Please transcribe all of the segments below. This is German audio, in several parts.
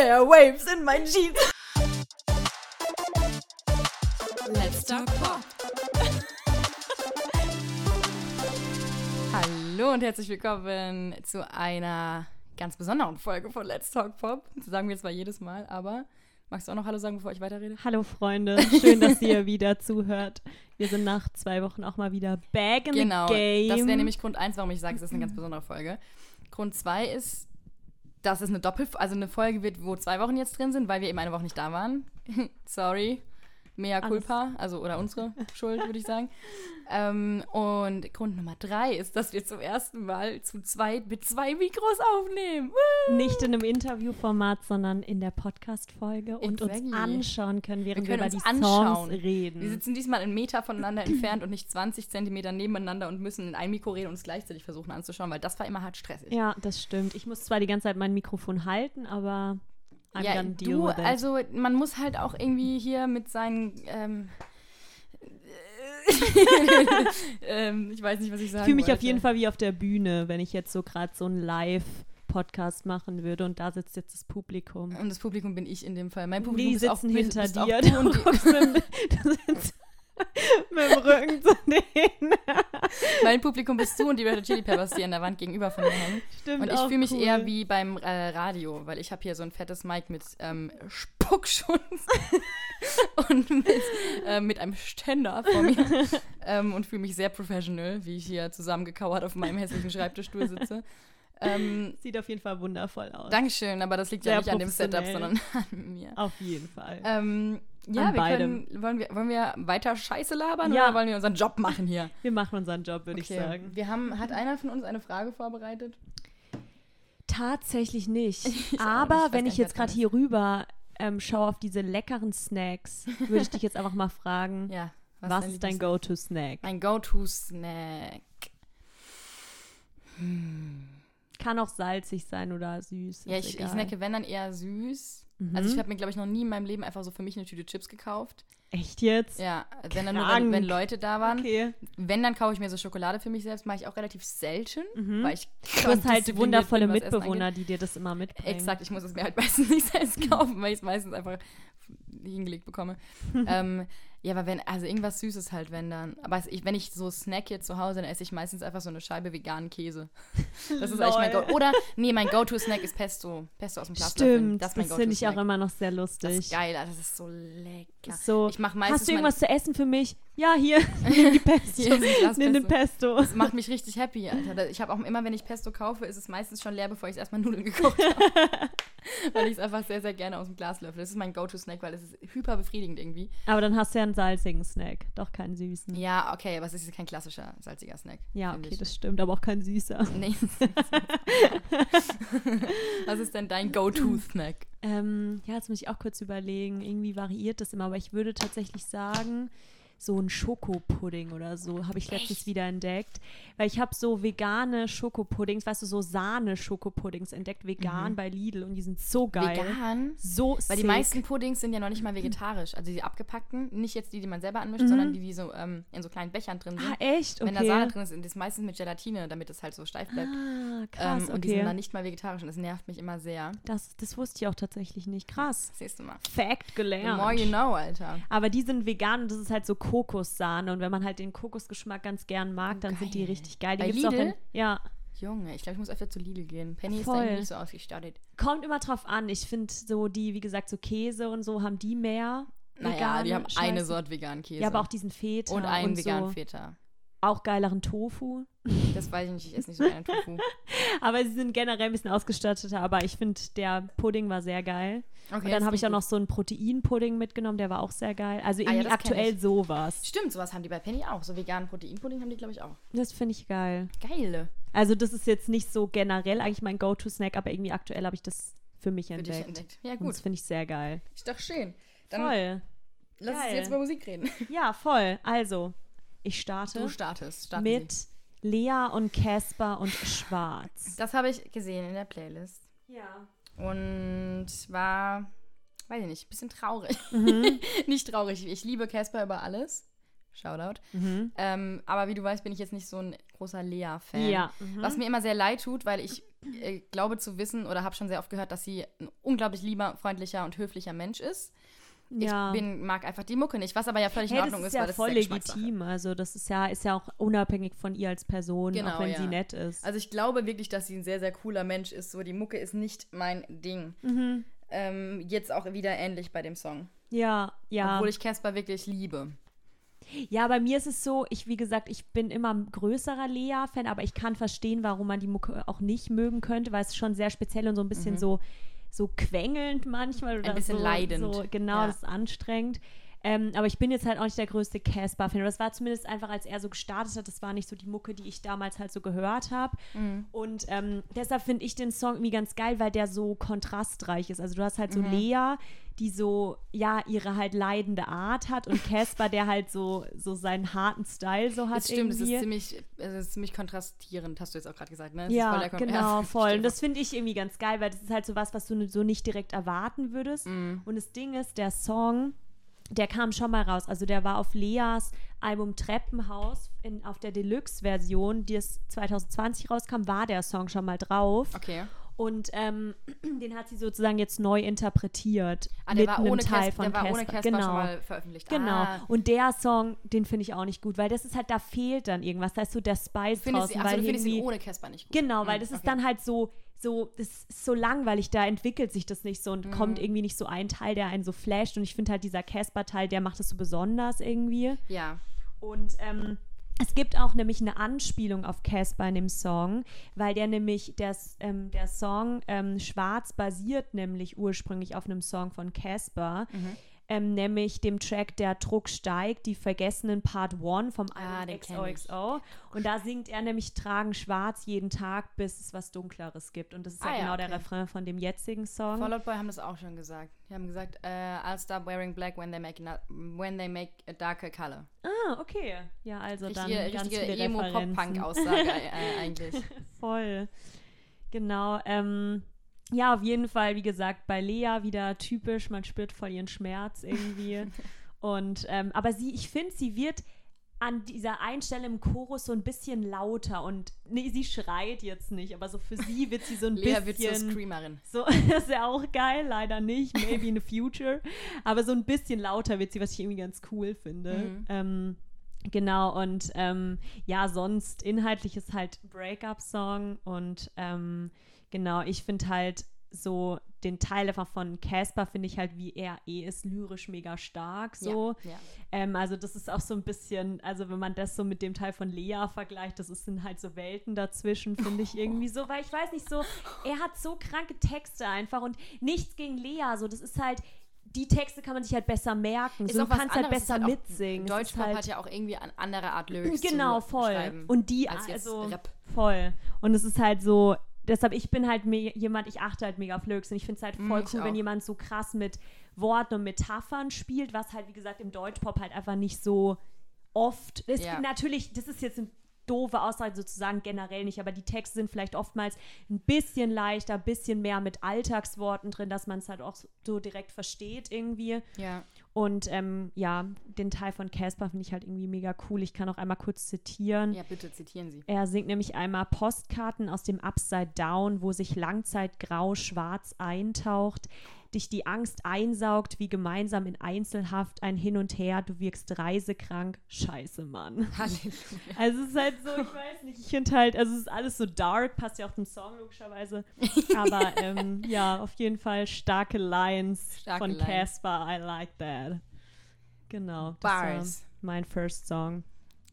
Airwaves in my Jeans. Let's talk pop. Hallo und herzlich willkommen zu einer ganz besonderen Folge von Let's Talk Pop. Das sagen wir zwar jedes Mal, aber magst du auch noch Hallo sagen, bevor ich weiterrede? Hallo Freunde, schön, dass ihr wieder zuhört. Wir sind nach zwei Wochen auch mal wieder back in Genau, the game. das wäre nämlich Grund eins, warum ich sage, es ist eine ganz besondere Folge. Grund zwei ist, dass es eine Doppel, also eine Folge wird, wo zwei Wochen jetzt drin sind, weil wir eben eine Woche nicht da waren. Sorry. Mea culpa, also oder unsere Schuld, würde ich sagen. Ähm, und Grund Nummer drei ist, dass wir zum ersten Mal zu zweit mit zwei Mikros aufnehmen. Woo! Nicht in einem Interviewformat, sondern in der Podcast-Folge und Exactly. uns anschauen können, während wir, können über uns die anschauen. Songs reden. Wir sitzen diesmal einen Meter voneinander entfernt und nicht 20 Zentimeter nebeneinander und müssen in ein Mikro reden und uns gleichzeitig versuchen anzuschauen, weil das war immer hart stressig. ja, das stimmt. Ich muss zwar die ganze Zeit mein Mikrofon halten, aber I'm ja, gonna deal du, with it. also man muss halt auch irgendwie hier mit seinen, ähm, ähm, ich weiß nicht, was ich sagen ich fühle mich auf wollte. jeden Fall wie auf der Bühne, wenn ich jetzt so gerade so einen Live-Podcast machen würde und da sitzt jetzt das Publikum. Und das Publikum bin ich in dem Fall. Mein Publikum Die ist auch, sitzen bist- hinter bist auch dir. du Du, und die, mit, dem Rücken zu denen. mein Publikum bist du und die Red Hot Chili Peppers, die an der Wand gegenüber von mir hängen. Stimmt Und ich fühle mich cool. eher wie beim äh, Radio, weil ich habe hier so ein fettes Mic mit ähm, Spuckschutz und mit, äh, mit einem Ständer vor mir ähm, und fühle mich sehr professional, wie ich hier zusammengekauert auf meinem hässlichen Schreibtischstuhl sitze. Ähm, Sieht auf jeden Fall wundervoll aus. Dankeschön, aber das liegt ja Sehr nicht an dem Setup, sondern an mir. Auf jeden Fall. Ähm, ja, wir beidem. können, wollen, wir, wollen wir weiter Scheiße labern Ja. oder wollen wir unseren Job machen hier? Wir machen unseren Job, würde ich Okay. sagen. Wir haben, hat einer von uns eine Frage vorbereitet? Tatsächlich nicht. nicht, ich Aber weiß wenn ich nicht, jetzt gerade hier rüber ähm, schaue auf diese leckeren Snacks, würde ich dich jetzt einfach mal fragen, Ja. was, dein ist dein Go-To-Snack? Mein Go-To-Snack. Kann auch salzig sein oder süß. Ja, ich, ich snacke, wenn dann eher süß. Mhm. Also ich habe mir, glaube ich, noch nie in meinem Leben einfach so für mich eine Tüte Chips gekauft. Echt jetzt? Ja, wenn dann nur, wenn, wenn Krank. Leute da waren. Okay. Wenn, dann kaufe ich mir so Schokolade für mich selbst. Mache ich auch relativ selten, weil ich Du hast halt wundervolle bin, Mitbewohner, die dir das immer mitbringen. Exakt, ich muss es mir halt meistens nicht selbst kaufen, weil ich es meistens einfach hingelegt bekomme. ähm, ja, aber wenn, also irgendwas Süßes halt, wenn dann. Aber ich, wenn ich so snack hier zu Hause, dann esse ich meistens einfach so eine Scheibe veganen Käse. Das ist eigentlich mein. Go. Oder, nee, mein Go-To-Snack ist Pesto. Pesto aus dem Glaslöffel. Stimmt, das das, finde ich auch immer noch sehr Das ist lustig. geil, Alter, das ist so lecker. So, Ich mach meistens hast du irgendwas zu essen für mich? Ja, hier, nimm die Pesto. Hier nimm den Pesto. Das macht mich richtig happy, Alter. Ich habe auch immer, wenn ich Pesto kaufe, ist es meistens schon leer, bevor ich erstmal Nudeln gekocht habe. weil ich es einfach sehr, sehr gerne aus dem Glas löffel. Das ist mein Go-To-Snack, weil es ist hyper befriedigend irgendwie. Aber dann hast du ja einen salzigen Snack, doch keinen süßen. Ja, okay, aber es ist kein klassischer salziger Snack. Ja, okay, ich. das stimmt, aber auch kein süßer. Nee. Was ist denn dein Go-To-Snack? Ähm, ja, jetzt muss ich auch kurz überlegen. Irgendwie variiert das immer, aber ich würde tatsächlich sagen, so ein Schokopudding oder so habe ich letztens wieder entdeckt. Weil ich habe so vegane Schokopuddings, weißt du, so Sahne-Schokopuddings entdeckt, vegan bei Lidl und die sind so geil. Mhm. Vegan? So Weil die sick. meisten Puddings sind ja noch nicht mal vegetarisch. Also die abgepackten, nicht jetzt die, die man selber anmischt, sondern die, die so ähm, in so kleinen Bechern drin sind. Ah, echt? Okay. Wenn da Sahne drin ist, sind das meistens mit Gelatine, damit es halt so steif bleibt. Ah, krass, ähm, und die sind okay. dann nicht mal vegetarisch und das nervt mich immer sehr. Das, das wusste ich auch tatsächlich nicht. Krass. Siehst du mal. Fact The gelernt. more you know, Alter. Aber die sind vegan und das ist halt so Kokossahne. Und wenn man halt den Kokosgeschmack ganz gern mag, dann sind die geil. richtig geil. Die Bei gibt's auch in, Lidl? ja, Junge, ich glaube, ich muss öfter zu Lidl gehen. Penny ist Voll. da nicht so ausgestattet. kommt immer drauf an. Ich finde so die, wie gesagt, so Käse und so haben die mehr. Naja, vegane die haben eine Scheiße. Sorte veganen Käse. Ja, aber auch diesen Feta Und einen und veganen so. Feta. Auch geileren Tofu. Das weiß ich nicht, ich esse nicht so gerne Tofu. Aber sie sind generell ein bisschen ausgestatteter. Aber ich finde, der Pudding war sehr geil. Okay, und dann habe ich auch noch so einen Proteinpudding mitgenommen, der war auch sehr geil. Also Ah ja, irgendwie das kenn aktuell sowas. Stimmt, sowas haben die bei Penny auch. So veganen Proteinpudding haben die, glaube ich, auch. Das finde ich geil. Geil. Also das ist jetzt nicht so generell eigentlich mein Go-To-Snack, aber irgendwie aktuell habe ich das für mich Für entdeckt. entdeckt. Ja, Und gut. das finde ich sehr geil. Ist doch schön. Dann Voll. lass uns Geil. jetzt über Musik reden. Ja, voll. Also, ich starte Du startest. Starten mit Sie. Lea und Casper und Schwarz. Das habe ich gesehen in der Playlist. Ja. Und war, weiß ich nicht, ein bisschen traurig. Mhm. nicht traurig. Ich liebe Casper über alles. Shoutout. Mhm. Ähm, aber wie du weißt, bin ich jetzt nicht so ein großer Lea-Fan. Ja. Mhm. Was mir immer sehr leid tut, weil ich äh, glaube zu wissen oder habe schon sehr oft gehört, dass sie ein unglaublich lieber, freundlicher und höflicher Mensch ist. Ja. Ich bin, mag einfach die Mucke nicht, was aber ja völlig Hey, in Ordnung ist ist, ja weil das voll ist ja Geschmackssache. legitim. Also das ist ja, ist ja auch unabhängig von ihr als Person, Genau, auch wenn ja. sie nett ist. Also ich glaube wirklich, dass sie ein sehr, sehr cooler Mensch ist. So, die Mucke ist nicht mein Ding. Mhm. Ähm, jetzt auch wieder ähnlich bei dem Song. ja, ja. Obwohl ich Casper wirklich liebe. Ja, bei mir ist es so, ich, wie gesagt, ich bin immer ein größerer Lea-Fan, aber ich kann verstehen, warum man die Mucke auch nicht mögen könnte, weil es ist schon sehr speziell und so ein bisschen so, so quengelnd manchmal oder Mhm. bisschen so, leidend. So, genau, Ja. das ist anstrengend. Ähm, aber ich bin jetzt halt auch nicht der größte Casper-Fan. Das war zumindest einfach, als er so gestartet hat, das war nicht so die Mucke, die ich damals halt so gehört habe. Mhm. Und ähm, deshalb finde ich den Song irgendwie ganz geil, weil der so kontrastreich ist. Also du hast halt Mhm. so Lea, die so, ja, ihre halt leidende Art hat und Casper, der halt so, so seinen harten Style so hat Das stimmt, es irgendwie. ist ziemlich, es ist ziemlich kontrastierend, hast du jetzt auch gerade gesagt, ne? Es ja, voll genau, voll. Und das finde ich irgendwie ganz geil, weil das ist halt so was, was du so nicht direkt erwarten würdest. Mhm. Und das Ding ist, der Song, der kam schon mal raus. Also der war auf Leas Album Treppenhaus in, auf der Deluxe-Version, die es 2020 rauskam, war der Song schon mal drauf. Okay. Und ähm, den hat sie sozusagen jetzt neu interpretiert. Ah, der mit war einem ohne Teil Cas- von der war ohne. Casper Genau. schon mal veröffentlicht. Genau. Ah, Und der Song, den finde ich auch nicht gut, weil das ist halt, da fehlt dann irgendwas. Da ist so der Spice findest draußen, also weil du findest ihn ohne Casper nicht gut. Genau, weil Mhm, das ist okay. dann halt so, so, das ist so langweilig, da entwickelt sich das nicht so und Mhm. kommt irgendwie nicht so ein Teil, der einen so flasht. Und ich finde halt dieser Casper-Teil, der macht das so besonders irgendwie. Ja. Und ähm, es gibt auch nämlich eine Anspielung auf Casper in dem Song, weil der nämlich, der, ähm, der Song ähm, Schwarz basiert nämlich ursprünglich auf einem Song von Casper, Mhm. Ähm, nämlich dem Track Der Druck steigt, die vergessenen Part 1 vom Ah, Album. XOXO. Und da singt er nämlich Tragen schwarz jeden Tag, bis es was Dunkleres gibt. Und das ist Ah ja genau der okay. Refrain von dem jetzigen Song. Fall Out Boy haben das auch schon gesagt. Die haben gesagt, äh, I'll stop wearing black when they make, na- when they make a darker color. Ah, okay. Ja, also dann Richtige, ganz richtige viele. Emo-Pop-Punk-Aussage äh, eigentlich. Voll. Genau. Ähm, ja, auf jeden Fall, wie gesagt, bei Lea wieder typisch, man spürt voll ihren Schmerz irgendwie. Und ähm, aber sie, ich finde, sie wird an dieser Einstelle im Chorus so ein bisschen lauter und nee, sie schreit jetzt nicht, aber so für sie wird sie so ein Lea wird zur bisschen Screamerin. so, das ist ja auch geil, leider nicht, maybe in the future. Aber so ein bisschen lauter wird sie, was ich irgendwie ganz cool finde. Mhm. Ähm, genau, und ähm, ja, sonst inhaltlich ist halt Breakup-Song und ähm, genau, ich finde halt so den Teil einfach von Casper finde ich halt, wie er eh ist, lyrisch mega stark so. Ja, ja. Ähm, also das ist auch so ein bisschen, also wenn man das so mit dem Teil von Lea vergleicht, das ist- sind halt so Welten dazwischen, finde ich irgendwie so, weil ich weiß nicht so, er hat so kranke Texte einfach und nichts gegen Lea, so das ist halt, die Texte kann man sich halt besser merken, Ist so, du kannst halt besser halt mitsingen. Deutschpop halt, hat ja auch irgendwie eine andere Art Lyrics Genau, zu voll. schreiben. Und die, als also Rap. voll. Und es ist halt so, deshalb, ich bin halt jemand, ich achte halt mega auf Lyrics und ich finde es halt Mm, voll ich cool, wenn jemand so krass mit Worten und Metaphern spielt, was halt, wie gesagt, im Deutschpop halt einfach nicht so oft. Es Ja. natürlich, das ist jetzt eine doofe Aussage sozusagen generell nicht, aber die Texte sind vielleicht oftmals ein bisschen leichter, ein bisschen mehr mit Alltagsworten drin, dass man es halt auch so direkt versteht irgendwie. Ja. Und ähm, ja, den Teil von Casper finde ich halt irgendwie mega cool. Ich kann auch einmal kurz zitieren. ja, bitte zitieren Sie. Er singt nämlich einmal Postkarten aus dem Upside Down, wo sich Langzeit grau-schwarz eintaucht, dich die Angst einsaugt, wie gemeinsam in Einzelhaft ein Hin und Her, du wirkst reisekrank. Scheiße, Mann. Halleluja. Also es ist halt so, ich weiß nicht, ich finde halt, also es ist alles so dark, passt ja auch zum Song logischerweise. Aber ähm, ja, auf jeden Fall starke Lines Starke von. Casper, I like that. Genau, Bars. mein first Song.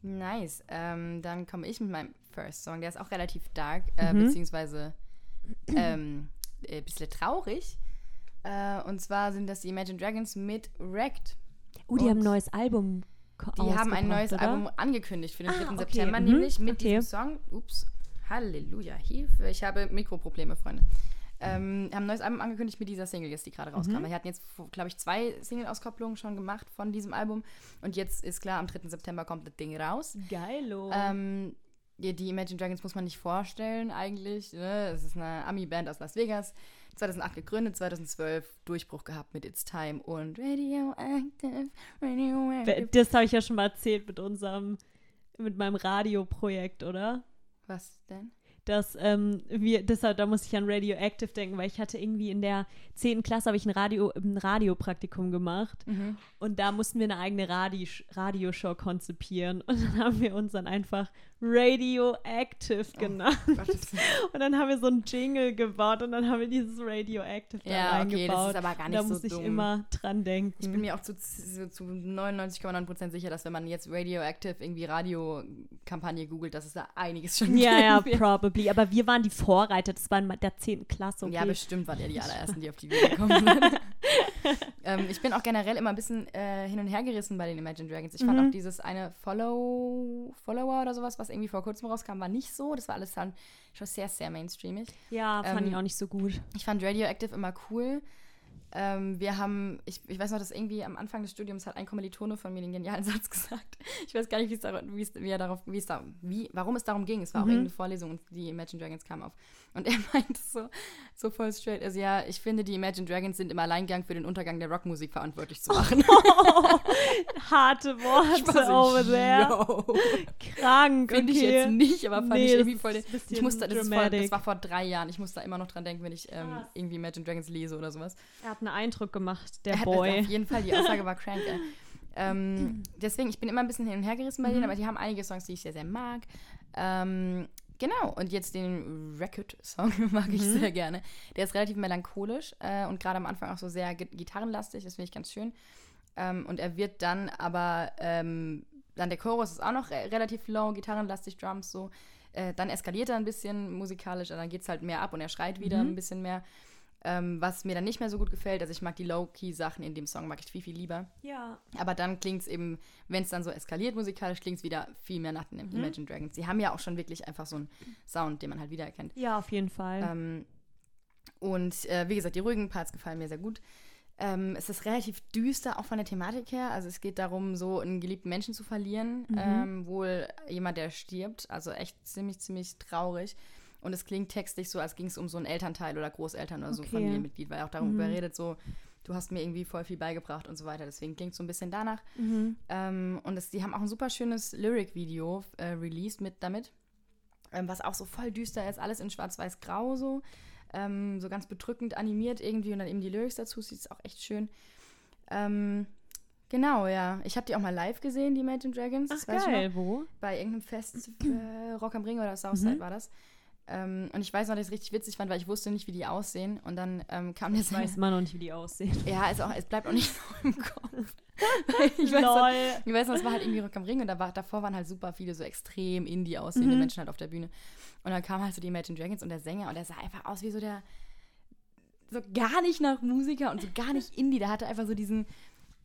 Nice. Ähm, dann komme ich mit meinem First Song. Der ist auch relativ dark, äh, Mhm. beziehungsweise ähm, ein bisschen traurig. Äh, und zwar sind das die Imagine Dragons mit Wrecked. Oh, die Und haben ein neues Album Die haben ein neues oder? Album angekündigt für den 3. Ah, okay. September, Mhm. nämlich mit Okay. diesem Song. Ups. Halleluja. Hilfe. Ich habe Mikroprobleme, Freunde. Ähm, haben ein neues Album angekündigt mit dieser Single jetzt, die gerade rauskam. Mhm. Wir hatten jetzt, glaube ich, zwei Single-Auskopplungen schon gemacht von diesem Album. Und jetzt ist klar, am 3. September kommt das Ding raus. Geilo. Ähm, die, die Imagine Dragons muss man nicht vorstellen eigentlich. Ne? Es ist eine Ami-Band aus Las Vegas. 2008 gegründet, 2012 Durchbruch gehabt mit It's Time und Radioactive, Radioactive. das habe ich ja schon mal erzählt mit unserem, mit meinem Radioprojekt, oder? Was denn? dass ähm, wir, deshalb, da muss ich an Radioactive denken, weil ich hatte irgendwie in der 10. Klasse habe ich ein, Radio, ein Radiopraktikum gemacht Mhm. und da mussten wir eine eigene Radi Radioshow konzipieren und dann haben wir uns dann einfach Radioactive genannt. Gottes Willen. Und dann haben wir so einen Jingle gebaut und dann haben wir dieses Radioactive da Ja, okay, das ist aber gar nicht da so muss ich dumm. immer dran denken. Ich bin mir auch zu, zu, zu 99,9% sicher, dass wenn man jetzt Radioactive irgendwie Radiokampagne googelt, dass es da einiges schon ja, ja, wird. probably. Aber wir waren die Vorreiter. Das war in der 10. Klasse. Okay. Ja, bestimmt waren ja die allerersten, die auf die Idee gekommen sind. ähm, ich bin auch generell immer ein bisschen äh, hin und her gerissen bei den Imagine Dragons. Ich fand Mhm. auch dieses eine Follow Follower oder sowas, was irgendwie vor kurzem rauskam, war nicht so. Das war alles dann schon sehr, sehr mainstreamig. ja, fand ähm, ich auch nicht so gut. Ich fand Radioactive immer cool. Ähm, wir haben, ich, ich weiß noch, dass irgendwie am Anfang des Studiums hat ein Kommilitone von mir den genialen Satz gesagt. Ich weiß gar nicht, wie es dar- wie es, wie er darauf, wie es da, wie, warum es darum ging. Es war auch Mhm. irgendeine Vorlesung und die Imagine Dragons kam auf. Und er meinte so, so voll straight, also ja, ich finde, die Imagine Dragons sind im Alleingang für den Untergang der Rockmusik verantwortlich zu machen. Harte Ich war Worte so, over there. yo. Krank, Finde ich okay. jetzt nicht, aber fand Nee, ich irgendwie voll. Ich musste, das, voll, das war vor drei Jahren. Ich muss da immer noch dran denken, wenn ich ähm, irgendwie Imagine Dragons lese oder sowas. Er hat einen Eindruck gemacht, der Er hat Boy. Auf jeden Fall, die Aussage war crank, ey. Ähm, deswegen, ich bin immer ein bisschen hin und her gerissen bei denen, Mhm. aber die haben einige Songs, die ich sehr, sehr mag. Ähm, genau, und jetzt den Record-Song mag ich Mhm. sehr gerne. Der ist relativ melancholisch äh, und gerade am Anfang auch so sehr gi- gitarrenlastig, das finde ich ganz schön. Ähm, und er wird dann aber, ähm, dann der Chorus ist auch noch re relativ low, gitarrenlastig, Drums so. Äh, dann eskaliert er ein bisschen musikalisch, und dann geht es halt mehr ab und er schreit wieder Mhm. ein bisschen mehr. Ähm, was mir dann nicht mehr so gut gefällt, also ich mag die Low-Key-Sachen in dem Song, mag ich viel, viel lieber. Ja. Aber dann klingt es eben, wenn es dann so eskaliert musikalisch, klingt es wieder viel mehr nach den Mhm. Imagine Dragons. Die haben ja auch schon wirklich einfach so einen Sound, den man halt wiedererkennt. Ja, auf jeden Fall. Ähm, und äh, wie gesagt, die ruhigen Parts gefallen mir sehr gut. Ähm, es ist relativ düster, auch von der Thematik her. Also es geht darum, so einen geliebten Menschen zu verlieren. Mhm. Ähm, wohl jemand, der stirbt. Also echt ziemlich, ziemlich traurig. Und es klingt textlich so, als ging es um so einen Elternteil oder Großeltern oder so Okay. Familienmitglied, weil er auch darüber Mhm. redet, so, du hast mir irgendwie voll viel beigebracht und so weiter. Deswegen klingt es so ein bisschen danach. mhm. Ähm, und es, die haben auch ein super schönes Lyric-Video äh, released mit damit, ähm, was auch so voll düster ist, alles in schwarz-weiß-grau so, ähm, so ganz bedrückend animiert irgendwie und dann eben die Lyrics dazu, sieht es auch echt schön. Ähm, genau, ja. Ich habe die auch mal live gesehen, die Imagine Dragons. Ach, geil. noch. Wo? Bei irgendeinem Fest, äh, Rock am Ring oder Southside Mhm. war das. Ähm, und ich weiß noch, dass ich es richtig witzig fand, weil ich wusste nicht, wie die aussehen. Und dann ähm, kam der Ich weiß immer noch nicht, wie die aussehen. Ja, ist auch, es bleibt auch nicht so im Kopf. ich weiß noch, ich weiß noch, es war halt irgendwie Rock am Ring und da war, davor waren halt super viele so extrem indie aussehende Mhm. Menschen halt auf der Bühne. Und dann kam halt so die Imagine Dragons und der Sänger und der sah einfach aus wie so der, so gar nicht nach Musiker und so gar nicht Indie. Der hatte einfach so diesen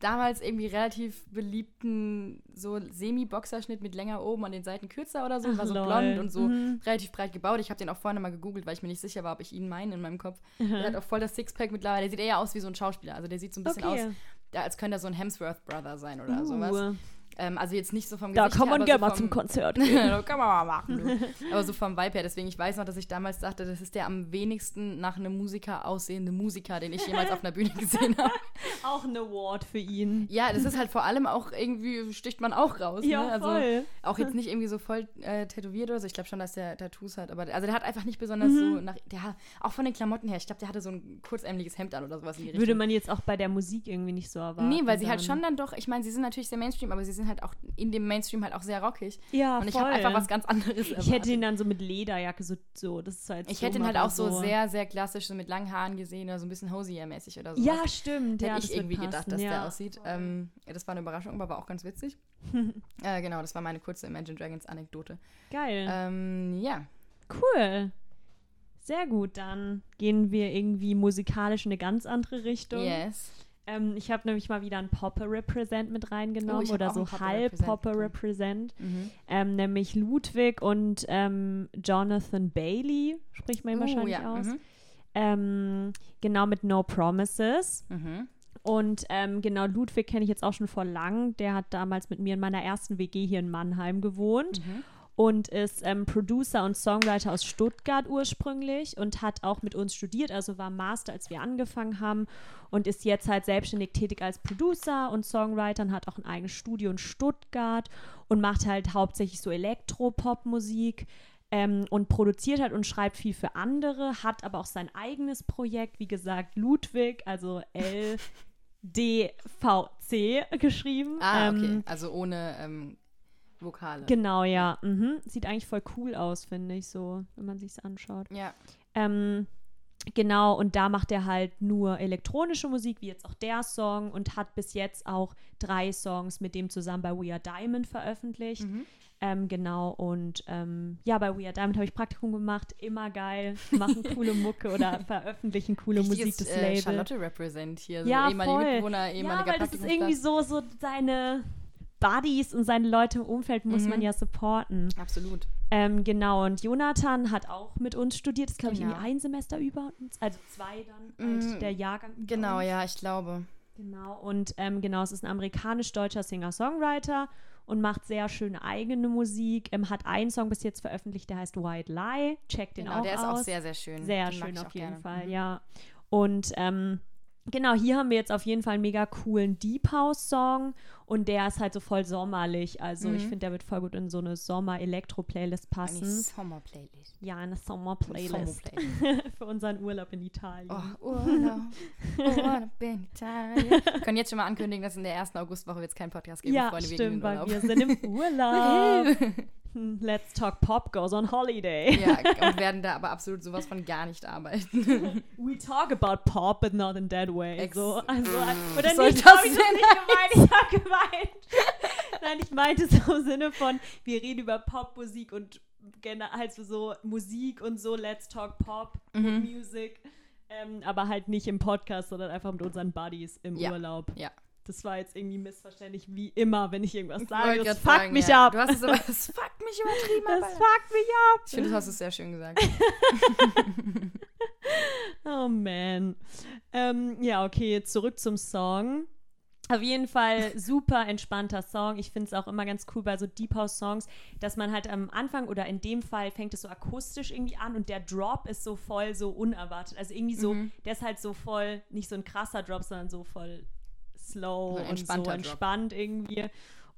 damals irgendwie relativ beliebten so Semi-Boxerschnitt mit länger oben an den Seiten kürzer oder so. Ach, war so lol. blond und so Mhm. relativ breit gebaut. Ich habe den auch vorne mal gegoogelt, weil ich mir nicht sicher war, ob ich ihn meine in meinem Kopf. Mhm. Der hat auch voll das Sixpack mittlerweile. Der sieht eher aus wie so ein Schauspieler. Also der sieht so ein bisschen Okay. aus, als könnte er so ein Hemsworth-Brother sein oder Uh, sowas. Ähm, also jetzt nicht so vom Da Gesicht kann her, man aber gerne so mal zum Konzert gehen. da kann man mal machen. Aber so vom Vibe her. Deswegen, ich weiß noch, dass ich damals dachte, das ist der am wenigsten nach einem Musiker aussehende Musiker, den ich jemals auf einer Bühne gesehen habe. Auch ein Award für ihn. Ja, das ist halt vor allem auch irgendwie, sticht man auch raus. Ja, ne? Also voll. auch jetzt nicht irgendwie so voll äh, tätowiert oder so. Ich glaube schon, dass der Tattoos hat. Aber also der hat einfach nicht besonders Mhm. so nach. Der, auch von den Klamotten her. Ich glaube, der hatte so ein kurzärmeliges Hemd an oder sowas in die Richtung. Würde man jetzt auch bei der Musik irgendwie nicht so erwarten. Nee, weil sie halt schon dann doch, ich meine, sie sind natürlich sehr Mainstream, aber sie sind halt auch in dem Mainstream halt auch sehr rockig. Ja, Und ich habe einfach was ganz anderes erwartet. Ich hätte ihn dann so mit Lederjacke so, so das ist halt ich so hätte ihn halt auch so sehr, sehr klassisch so mit langen Haaren gesehen oder so ein bisschen Hosier-mäßig oder so. Ja, stimmt. Hätte ja, ich irgendwie gedacht, passen, dass ja. der aussieht. Ähm, ja, das war eine Überraschung, aber war auch ganz witzig. äh, genau, das war meine kurze Imagine Dragons Anekdote. Geil. Ähm, ja. Cool. Sehr gut, dann gehen wir irgendwie musikalisch in eine ganz andere Richtung. Yes. Ähm, ich habe nämlich mal wieder ein Popper Represent mit reingenommen Oh, ich hab oder so halb Popper. Represent. Mhm. Ähm, nämlich Ludwig und ähm, Jonathan Bailey, spricht man ihn Oh, wahrscheinlich ja. aus. Mhm. Ähm, genau mit No Promises. Mhm. Und ähm, genau, Ludwig kenne ich jetzt auch schon vor lang. Der hat damals mit mir in meiner ersten WG hier in Mannheim gewohnt Mhm. Und ist ähm, Producer und Songwriter aus Stuttgart ursprünglich und hat auch mit uns studiert, also war Master, als wir angefangen haben und ist jetzt halt selbstständig tätig als Producer und Songwriter und hat auch ein eigenes Studio in Stuttgart und macht halt hauptsächlich so Elektropop-Musik. ähm, und produziert hat und schreibt viel für andere, hat aber auch sein eigenes Projekt, wie gesagt, Ludwig, also L-D-V-C geschrieben. Ah, okay. Ähm, Also ohne ähm, Vokale. Genau, ja. Mhm. Sieht eigentlich voll cool aus, finde ich, so, wenn man sich's anschaut. ja. Ähm, genau, und da macht er halt nur elektronische Musik, wie jetzt auch der Song, und hat bis jetzt auch drei Songs mit dem zusammen bei We Are Diamond veröffentlicht. Mhm. Ähm, genau, und ähm, ja, bei We Are Diamond habe ich Praktikum gemacht, immer geil, machen coole Mucke oder veröffentlichen coole Richtiges, Musik des äh, Labels. Charlotte Represent hier. So Ja, ehemalige voll. Mitbewohner, Ja, ehemaliger weil das ist irgendwie so, so seine Buddies und seine Leute im Umfeld muss Mhm. man ja supporten. Absolut. Ähm, genau, und Jonathan hat auch mit uns studiert, ist, glaube ich, Genau. irgendwie ein Semester über uns, also zwei dann, Mm, halt der Jahrgang Genau, ja, ich glaube. Genau, und ähm, genau, es ist ein amerikanisch-deutscher Singer-Songwriter und macht sehr schöne eigene Musik. Ähm, hat einen Song bis jetzt veröffentlicht, der heißt White Lie. Checkt den Genau, auch der ist aus. auch sehr, sehr schön. Sehr Den schön auf jeden gerne. Fall, Mhm. ja. Und ähm, genau, hier haben wir jetzt auf jeden Fall einen mega coolen Deep House Song und der ist halt so voll sommerlich. Also ich Mhm. finde, der wird voll gut in so eine Sommer-Elektro-Playlist Eine passen. Sommer-Playlist. Ja, eine Sommer-Playlist Sommer-Playlist. für unseren Urlaub in Italien. Oh, Urlaub, Urlaub in Italien. Wir können jetzt schon mal ankündigen, dass in der ersten Augustwoche wird es keinen Podcast geben, ja, Freunde, stimmt, weil Urlaub. wir sind im Urlaub. Hm, Let's Talk Pop goes on holiday. ja, und werden da aber absolut sowas von gar nicht arbeiten. We talk about pop, but not in that way. Ex- so, also, oder soll nicht, das ich das nicht gemeint. Ich hab gemeint. Nein, ich meinte es im Sinne von, wir reden über Popmusik und generell halt so, so Musik und so, let's talk Pop Mhm. Music. Ähm, aber halt nicht im Podcast, sondern einfach mit unseren Buddies im Ja. Urlaub. Ja. Das war jetzt irgendwie missverständlich, wie immer, wenn ich irgendwas Ich sage. wollte Das fuckt sagen, mich ja. ab. Du hast es aber, das fuckt mich übertrieben. Das Alter. fuckt mich ab. Ich finde, du hast es sehr schön gesagt. Oh man. Ähm, ja, okay, zurück zum Song. Auf jeden Fall super entspannter Song. Ich finde es auch immer ganz cool bei so Deep House Songs, dass man halt am Anfang oder in dem Fall fängt es so akustisch irgendwie an und der Drop ist so voll so unerwartet. Also irgendwie so, Mhm. der ist halt so voll, nicht so ein krasser Drop, sondern so voll slow und so entspannter Drop. entspannt irgendwie.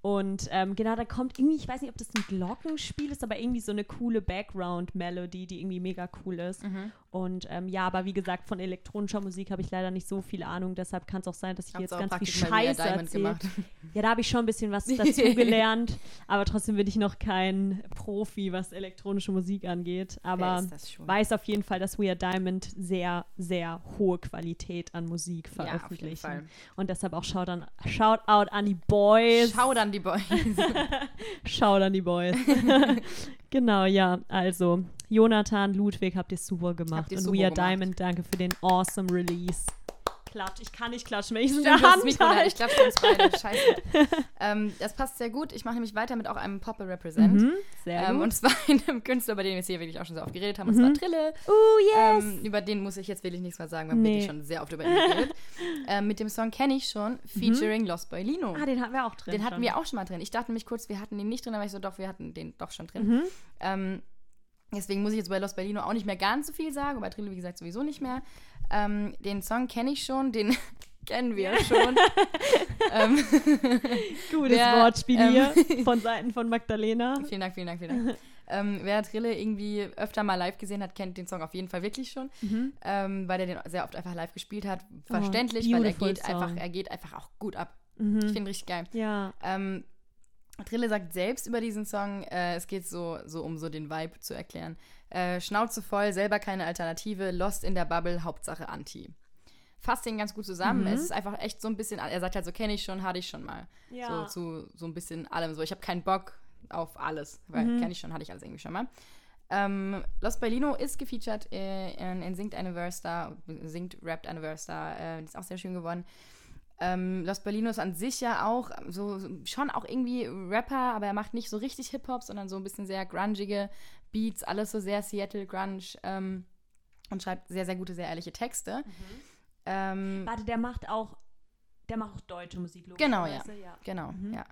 Und ähm, genau, da kommt irgendwie, ich weiß nicht, ob das ein Glockenspiel ist, aber irgendwie so eine coole Background-Melodie, die irgendwie mega cool ist. Mhm. Und ähm, ja, aber wie gesagt, von elektronischer Musik habe ich leider nicht so viel Ahnung, deshalb kann es auch sein, dass ich Hab's jetzt ganz viel Scheiße erzähle. Ja, da habe ich schon ein bisschen was dazugelernt, aber trotzdem bin ich noch kein Profi, was elektronische Musik angeht. Aber weiß auf jeden Fall, dass We Are Diamond sehr, sehr hohe Qualität an Musik Ja, veröffentlichen. Fall. Und deshalb auch Shout, an, shout out an die Boys. Schau dann die Boys. Shout an die Boys. genau, ja. Also, Jonathan, Ludwig, habt ihr super gemacht. Ihr Und super We Are gemacht. Diamond, danke für den awesome Release. Klatsch. Ich kann nicht klatschen, wenn ich es in Stimmt, der Hand Mikro da. halte. Ich für uns beide. Scheiße. ähm, das passt sehr gut. Ich mache nämlich weiter mit auch einem Popple Represent. Mhm, sehr Ähm, gut. und zwar einem Künstler, über den wir jetzt hier wirklich auch schon sehr oft geredet haben, und Mhm. zwar Trille. oh, yes. Ähm, über den muss ich jetzt wirklich nichts mehr sagen, wir haben Nee. wirklich schon sehr oft über ihn geredet. ähm, mit dem Song kenne ich schon, featuring Lost Boy Lino. ah, den hatten wir auch drin. den hatten schon. wir auch schon mal drin. Ich dachte nämlich kurz, wir hatten den nicht drin, aber ich so, doch, wir hatten den doch schon drin. Mhm. Deswegen muss ich jetzt bei Los Berlino auch nicht mehr ganz so viel sagen, bei Trille, wie gesagt, sowieso nicht mehr. Ähm, den Song kenne ich schon, den kennen wir schon. ähm, Gutes Wer, Wortspiel ähm, hier von Seiten von Magdalena. vielen Dank, vielen Dank, vielen Dank. ähm, wer Trille irgendwie öfter mal live gesehen hat, kennt den Song auf jeden Fall wirklich schon, Mhm. ähm, weil er den sehr oft einfach live gespielt hat. Verständlich, weil er geht, einfach, er geht einfach auch gut ab. Mhm. Ich finde richtig geil. Ja. Ähm, Trille sagt selbst über diesen Song, äh, es geht so, so um so den Vibe zu erklären. Äh, Schnauze voll, selber keine Alternative, Lost in der Bubble, Hauptsache Anti. Fasst den ganz gut zusammen. Mhm. Es ist einfach echt so ein bisschen, er sagt halt so, kenne ich schon, hatte ich schon mal. Ja. So zu so ein bisschen allem. So, ich habe keinen Bock auf alles, weil Mhm. kenne ich schon, hatte ich alles irgendwie schon mal. Ähm, Lost by Lino ist gefeatured äh, in, in Singt da, singt, Verse da, äh, die ist auch sehr schön geworden. Ähm, Los Berlino ist an sich ja auch so schon auch irgendwie Rapper, aber er macht nicht so richtig Hip-Hop, sondern so ein bisschen sehr grungige Beats, alles so sehr Seattle Grunge ähm, und schreibt sehr, sehr gute, sehr ehrliche Texte. Ähm, Warte, der macht auch, der macht auch deutsche Musik, Genau, logischerweise, ja. genau, Mhm. ja.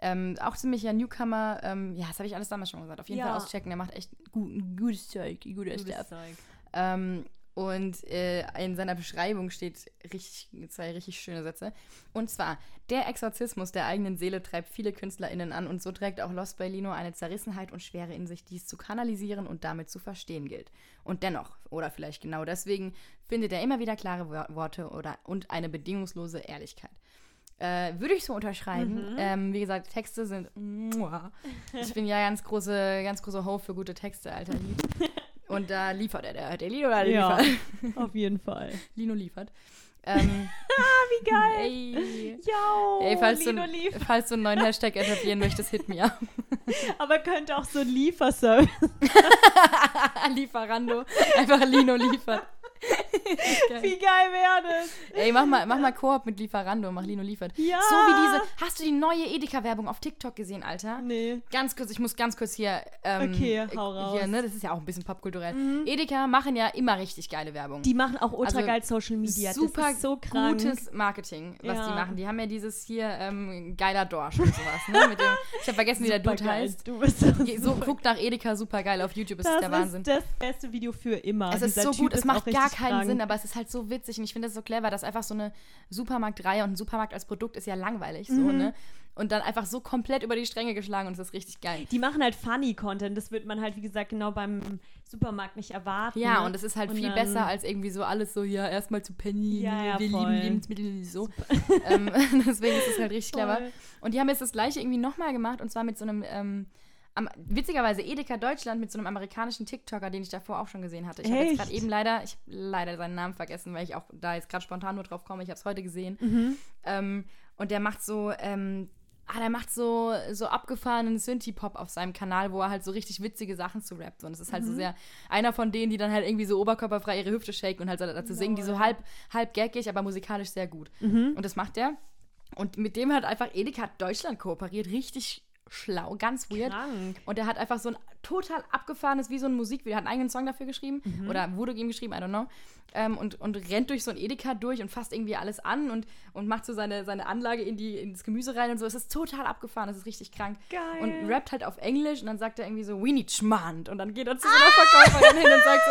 Ähm, auch ziemlicher Newcomer, ähm, ja, das habe ich alles damals schon gesagt. Auf jeden Ja. Fall auschecken, der macht echt gu gutes Zeug, guter Gutes Stuff. Zeug. Ähm, Und äh, in seiner Beschreibung steht richtig, zwei richtig schöne Sätze. Und zwar, der Exorzismus der eigenen Seele treibt viele KünstlerInnen an und so trägt auch Lost bei Lino eine Zerrissenheit und Schwere in sich, die es zu kanalisieren und damit zu verstehen gilt. Und dennoch, oder vielleicht genau deswegen, findet er immer wieder klare Wo- Worte oder, und eine bedingungslose Ehrlichkeit. Äh, würde ich so unterschreiben. Ähm, wie gesagt, Texte sind. Mua. Ich bin ja ganz große, ganz große Ho für gute Texte, alter Lied. Und da liefert er, der, der Lino, der Ja, liefert. auf jeden Fall. Lino liefert. Ähm, Wie geil. ey, Ja, ey falls, du, Lino lief. falls du einen neuen Hashtag etablieren möchtest, hit me up. Aber könnte auch so ein Lieferservice. Lieferando. Einfach Lino liefert. Geil. Wie geil wäre das? Ey, mach mal, mach mal Koop mit Lieferando, mach Lino liefert. Ja. So wie diese. Hast du die neue Edeka-Werbung auf TikTok gesehen, Alter? Nee. Ganz kurz, ich muss ganz kurz hier. Ähm, Okay, hau Hier, raus. Mhm. ne, das ist ja auch ein bisschen popkulturell. Edeka machen ja immer richtig geile Werbung. Die machen auch ultra Also, geil Social Media. Super das so krank. gutes Marketing, was Ja. die machen. Die haben ja dieses hier ähm, geiler Dorsch und sowas. Ne? Dem, ich habe vergessen, wie der Dude heißt. Du bist so, So guckt nach Edeka super geil auf YouTube, ist das der Wahnsinn. ist das beste Video für immer. Es ist Dieser so Typ gut, es macht gar richtig keinen. Sinn, aber es ist halt so witzig und ich finde es so clever, dass einfach so eine Supermarktreihe und ein Supermarkt als Produkt ist ja langweilig so, Mhm. ne? Und dann einfach so komplett über die Stränge geschlagen und es ist richtig geil. Die machen halt funny Content. Das wird man halt, wie gesagt, genau beim Supermarkt nicht erwarten. Ja, ne? und es ist halt Und viel besser als irgendwie so alles so, ja, erstmal zu Penny, Ja, ja, wir voll. lieben Lebensmittel, so. ähm, deswegen ist es halt richtig clever. Voll. Und die haben jetzt das gleiche irgendwie nochmal gemacht und zwar mit so einem, ähm, am, witzigerweise Edeka Deutschland mit so einem amerikanischen TikToker, den ich davor auch schon gesehen hatte. Ich habe jetzt gerade eben leider, ich leider seinen Namen vergessen, weil ich auch da jetzt gerade spontan nur drauf komme. Ich habe es heute gesehen. Mhm. Ähm, und der macht so, ähm, ah, der macht so, so abgefahrenen Synthie-Pop auf seinem Kanal, wo er halt so richtig witzige Sachen zu rappt. Und es ist halt Mhm. so sehr einer von denen, die dann halt irgendwie so oberkörperfrei ihre Hüfte shaken und halt dazu singen, die so halb, halb gaggig, aber musikalisch sehr gut. Mhm. Und das macht er. Und mit dem hat einfach Edeka Deutschland kooperiert. Richtig schlau, ganz weird. Krank. Und er hat einfach so ein total abgefahrenes, wie so ein Musikvideo, hat einen eigenen Song dafür geschrieben Mhm. oder wurde ihm geschrieben, I don't know. Ähm, und, und rennt durch so ein Edeka durch und fasst irgendwie alles an und, und macht so seine, seine Anlage in die, ins Gemüse rein und so. Es ist total abgefahren, es ist richtig krank. Geil. Und rappt halt auf Englisch und dann sagt er irgendwie so, we need Schmand. Und dann geht er zu so einer Verkäuferin hin und sagt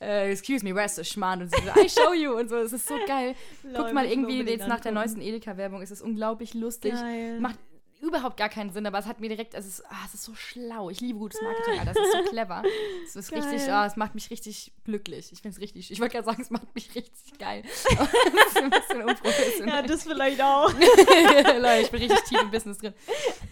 so, äh, excuse me, where's the Schmand? Und sie so, I show you. Und so, es ist so geil. Lol, Guck mal irgendwie jetzt nach der neuesten Edeka-Werbung, es ist unglaublich lustig. Geil. Macht überhaupt gar keinen Sinn, aber es hat mir direkt, es ist, ah, es ist so schlau. Ich liebe gutes Marketing, Alter. Es ist so clever. Es ist Geil. richtig, ah, es macht mich richtig glücklich. Ich finde es richtig, ich wollte gerade sagen, es macht mich richtig geil. Aber das ist ein bisschen unprofessionell. Ja, das vielleicht auch. Leute, ich bin richtig tief im Business drin.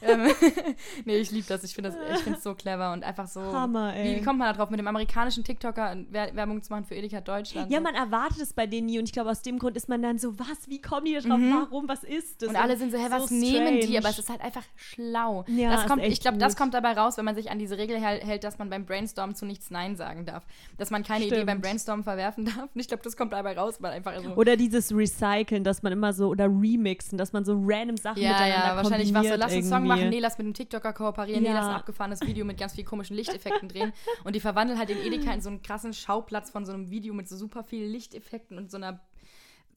Ähm, nee, ich liebe das. Ich finde das, ich finde es so clever und einfach so. Hammer, ey. Wie, kommt man da drauf, mit dem amerikanischen TikToker Wer Werbung zu machen für Edeka Deutschland? Ja, so. man erwartet es bei denen nie und ich glaube, aus dem Grund ist man dann so, was, wie kommen die da drauf, warum, was ist das? Mhm. Und alle sind so, hä, was nehmen die? strange. Aber es ist halt einfach schlau. Ja, das kommt, ich glaube, das kommt dabei raus, wenn man sich an diese Regel hält, dass man beim Brainstorm zu nichts Nein sagen darf. Dass man keine Idee Stimmt. beim Brainstorm verwerfen darf. Und ich glaube, das kommt dabei raus, weil einfach so. Oder dieses Recyceln, dass man immer so, oder Remixen, dass man so random Sachen Ja, miteinander ja, wahrscheinlich was so, lass einen Song irgendwie. machen, nee, lass mit einem TikToker kooperieren, nee, Ja. lass ein abgefahrenes Video mit ganz viel komischen Lichteffekten drehen. Und die verwandeln halt den Edeka in so einen krassen Schauplatz von so einem Video mit so super vielen Lichteffekten und so einer,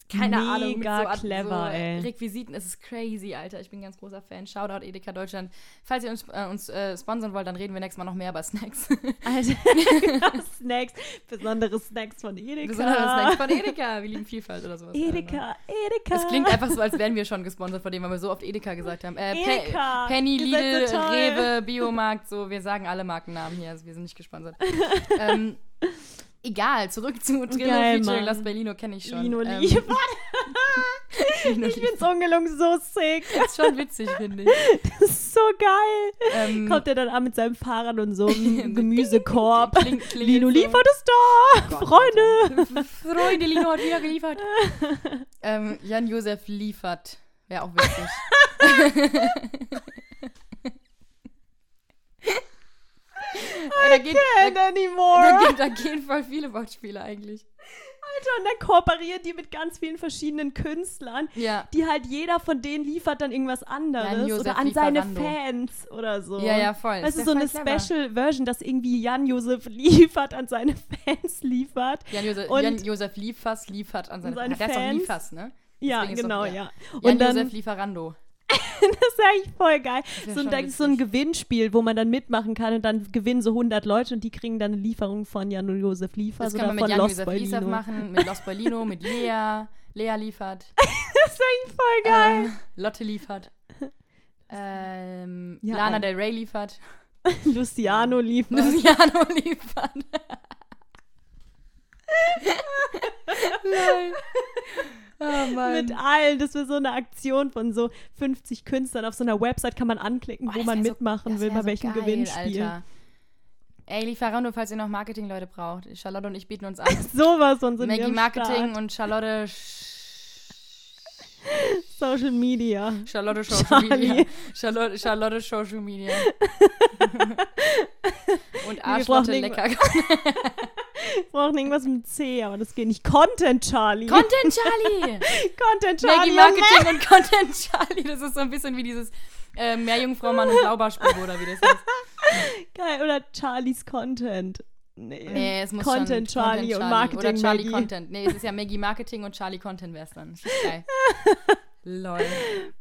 keine Mega Ahnung, mit so, clever, so ey. Requisiten. Es ist crazy, Alter. Ich bin ein ganz großer Fan. Shoutout Edeka Deutschland. Falls ihr uns, äh, uns äh, sponsern wollt, dann reden wir nächstes Mal noch mehr über Snacks. Alter, genau, Snacks, besondere Snacks von Edeka. Besonders Snacks von Edeka. Wir lieben Vielfalt oder sowas. Edeka, Edeka. Es klingt einfach so, als wären wir schon gesponsert von dem, weil wir so oft Edeka gesagt haben. Äh, Pe- Edeka, Penny, ihr seid Lidl, so. Rewe, Biomarkt, so, wir sagen alle Markennamen hier, also wir sind nicht gesponsert. ähm, egal, zurück zu Trillo Geil, featuring Mann. Las Berlino kenne ich schon. Lino ähm, liefert. Lino ich liefert. find's ungelungen so sick. ist schon witzig, finde ich. Das ist so geil. Ähm, Kommt er dann an mit seinem Fahrrad und so einem Gemüsekorb. Kling- klingelt Lino so. liefert es da. Gott, Freunde. Freunde, Lino hat wieder geliefert. ähm, Jan-Josef liefert. Wäre auch witzig. Da, geht, And da, anymore. da, geht, da gehen voll viele Wortspiele eigentlich. Alter, und dann kooperieren die mit ganz vielen verschiedenen Künstlern, Ja. die halt jeder von denen liefert dann irgendwas anderes Jan-Josef oder an seine. Fans oder so. Ja, ja, voll. Du, Ist so ja eine clever. Special Version, dass irgendwie Jan-Josef liefert an seine Fans liefert. Jan-Josef Und- Jan -Josef Liefers liefert an seine, seine Fans. Der ist doch. Liefers, ne? Ja, Deswegen genau, doch- ja. Und Jan-Josef Lieferando. das ist eigentlich voll geil. So ein, so ein. Gewinnspiel, wo man dann mitmachen kann und dann gewinnen so 100 Leute und die kriegen dann eine Lieferung von Jan-Josef Liefers Das kann man mit von Jan Los Josef machen, mit Los Bolino, mit Lea. Lea liefert. Das ist eigentlich voll geil. Äh, Lotte liefert. Ähm, Ja, Lana ähm. Del Rey liefert. Luciano liefert. Luciano liefert. Lol. Oh. Mit allen. Das wäre so eine Aktion von so 50 Künstlern auf so einer Website, kann man anklicken, Oh, wo man so- mitmachen will, bei so welchem geil, Gewinnspiel. Alter. Ey, Lieferando, falls ihr noch Marketingleute braucht. Charlotte und ich bieten uns an. Sowas von wir Maggie Marketing Start. und Charlotte Sch- Social Media. Charlotte Social Charlie. Media. Charlotte, Charlotte Social Media. und Arschlotte lecker. Wir brauchen irgendwas mit C, aber das geht nicht. Content Charlie. Content Charlie! Content Charlie. Maggie und Marketing und Content Charlie. Das ist so ein bisschen wie dieses äh, Meerjungfrau-Mann und Blaubarspur oder wie das heißt. Geil. Oder Charlies Content. Nee. Nee, es muss Content schon Charlie und Oder Marketing Charlie Maggie. Content. Nee, es ist ja Maggie Marketing und Charlie Content wär's dann. Das ist geil. Lol.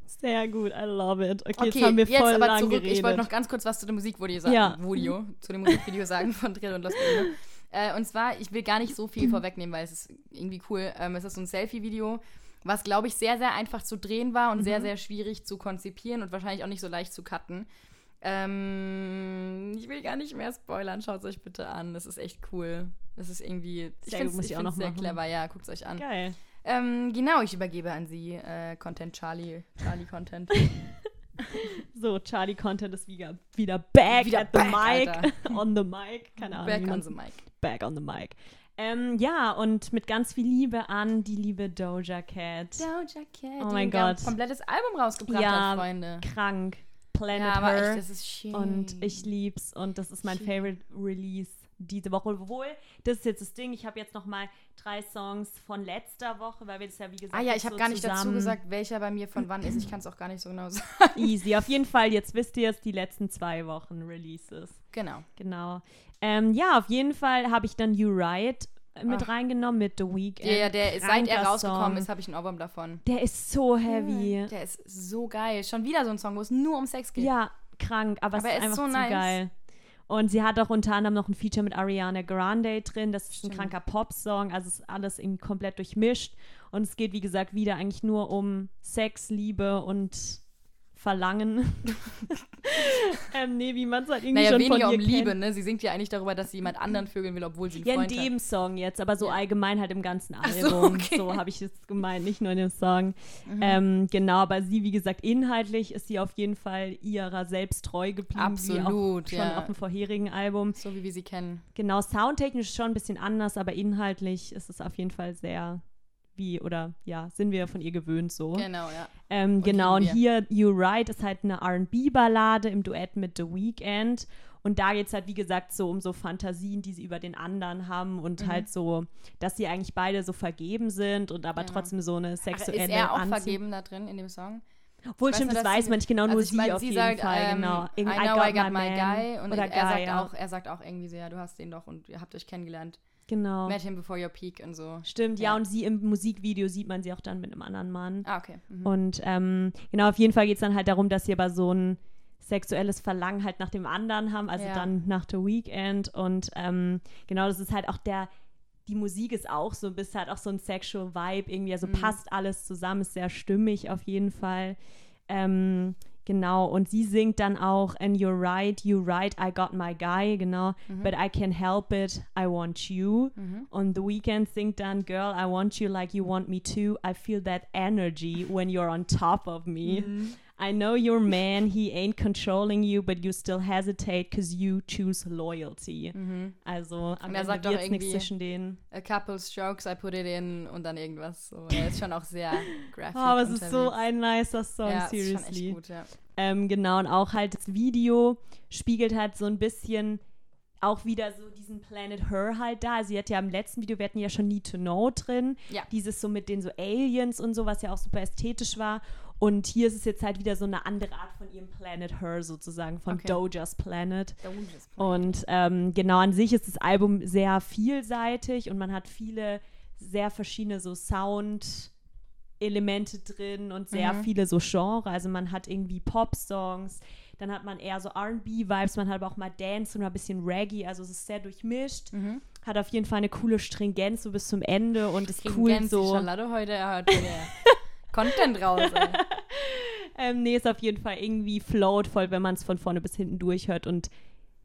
Sehr gut, I love it. Okay, Okay, jetzt haben wir voll aber lang zurück. geredet. Ich wollte noch ganz kurz was zu dem Musikvideo sagen. Ja. Video, zu dem Musikvideo sagen von Drill und Los. Äh, und zwar, ich will gar nicht so viel vorwegnehmen, weil es ist irgendwie cool. Ähm, es ist so ein Selfie-Video, was, glaube ich, sehr, sehr einfach zu drehen war und Mhm. sehr, sehr schwierig zu konzipieren und wahrscheinlich auch nicht so leicht zu cutten. Ähm, ich will gar nicht mehr spoilern. Schaut es euch bitte an. Das ist echt cool. Das ist irgendwie. Ich Sehr finde es ich auch noch sehr machen. clever. Ja, guckt es euch an. Geil. Ähm, genau, ich übergebe an Sie. Äh, Content Charlie. Charlie Content. So, Charlie Content ist wieder, wieder back Wieder at the back, mic. Alter. on the mic. Keine Ahnung. Back on the mic. Back on the mic. Ähm, ja, und mit ganz viel Liebe an die liebe Doja Cat. Doja Cat. Oh mein ein Gott. komplettes Album rausgebracht Ja, hat, Freunde. Krank. Planet Ja, aber Her. echt, das ist schön. Und ich lieb's und das ist mein Schön. Favorite Release diese Woche. Obwohl, das ist jetzt das Ding, ich habe jetzt noch mal drei Songs von letzter Woche, weil wir das ja wie gesagt Ah ja, ich habe so gar nicht dazu gesagt, welcher bei mir von wann ist. Ich kann es auch gar nicht so genau sagen. Easy. Auf jeden Fall, jetzt wisst ihr es, die letzten zwei Wochen Releases. Genau. Genau. Ähm, ja, auf jeden Fall habe ich dann You Right mit Ach. reingenommen mit The Weeknd. Der, der, seit er rausgekommen Song. ist, habe ich ein Ohrwurm davon. Der ist so heavy. Der ist so geil. Schon wieder so ein Song, wo es nur um Sex geht. Ja, krank, aber, Aber es ist einfach so zu nice. geil. Und sie hat auch unter anderem noch ein Feature mit Ariana Grande drin. Das ist Stimmt. ein kranker Pop-Song. Also ist alles irgendwie komplett durchmischt. Und es geht, wie gesagt, wieder eigentlich nur um Sex, Liebe und Verlangen. ähm, nee, wie man es halt irgendwie Naja, schon weniger von um ihr Liebe, kennt. ne? Sie singt ja eigentlich darüber, dass sie jemand anderen vögeln will, obwohl sie einen Ja, in Freund dem hat. Song jetzt, aber so Ja. allgemein halt im ganzen Ach so, Album. okay. So habe ich es gemeint, nicht nur in dem Song. Mhm. Ähm, genau, aber sie, wie gesagt, inhaltlich ist sie auf jeden Fall ihrer selbst treu geblieben. Absolut, schon ja. auf dem vorherigen Album. So wie wir sie kennen. Genau, soundtechnisch schon ein bisschen anders, aber inhaltlich ist es auf jeden Fall sehr wie, oder ja, sind wir von ihr gewöhnt so. Genau, ja. Ähm, Und genau, und hier You Right ist halt eine RB-Ballade im Duett mit The Weeknd. Und da geht es halt, wie gesagt, so um so Fantasien, die sie über den anderen haben und Mhm. halt so, dass sie eigentlich beide so vergeben sind und aber Genau. trotzdem so eine Ach, sexuelle ist er auch Anziehung- vergeben da drin in dem Song? Obwohl, stimmt, nur, das weiß man nicht genau, nur Also ich sie meine, auf sie jeden sagt, Fall, ähm, genau. I know I got my man. guy. Und Oder er sagt, guy, auch, ja. er sagt auch irgendwie so, ja, du hast den doch und ihr habt euch kennengelernt. Genau. Met him before your peak und so. Stimmt, ja. Ja. und sie im Musikvideo sieht man sie auch dann mit einem anderen Mann. Ah, okay. Mhm. Und ähm, genau, auf jeden Fall geht es dann halt darum, dass sie aber so ein sexuelles Verlangen halt nach dem anderen haben, also Ja. dann nach The Weekend. Und ähm, genau, das ist halt auch der, die Musik ist auch so, bist halt auch so ein Sexual Vibe irgendwie, also Mhm. passt alles zusammen, ist sehr stimmig auf jeden Fall. Ähm, genau, und sie singt dann auch And you're right, you're right, I got my guy, genau, Mhm. but I can't help it, I want you. Mhm. Und The Weeknd singt dann Girl, I want you like you want me too. I feel that energy when you're on top of me. Mhm. I know your man, he ain't controlling you, but you still hesitate because you choose loyalty. Mhm. Also am er Ende sagt wird's nichts zwischen denen. A couple's jokes, I put it in und dann irgendwas. So. Er ist schon auch sehr graphic. Oh, aber es ist so ein nicer Song, ja, Ist schon seriously. echt gut, ja. Ähm, genau, und auch halt das Video spiegelt halt so ein bisschen auch wieder so diesen Planet Her halt da. Also sie hat ja im letzten Video, wir hatten ja schon Need to Know drin. Ja. Dieses so mit den so Aliens und so, was ja auch super ästhetisch war. Und hier ist es jetzt halt wieder so eine andere Art von ihrem Planet Her sozusagen, von Okay. Doja's Planet. Wunsch ist Und ähm, genau an sich ist das Album sehr vielseitig und man hat viele sehr verschiedene so Sound Elemente drin und sehr Mhm. viele so Genre. Also man hat irgendwie Pop-Songs, dann hat man eher so R&B-Vibes, man hat aber auch mal Dance und mal ein bisschen Reggae. Also es ist sehr durchmischt. Mhm. Hat auf jeden Fall eine coole Stringenz so bis zum Ende und ist cool so. Charlotte heute, hat Content raus. Ähm, nee, ist auf jeden Fall irgendwie float voll, wenn man es von vorne bis hinten durchhört. Und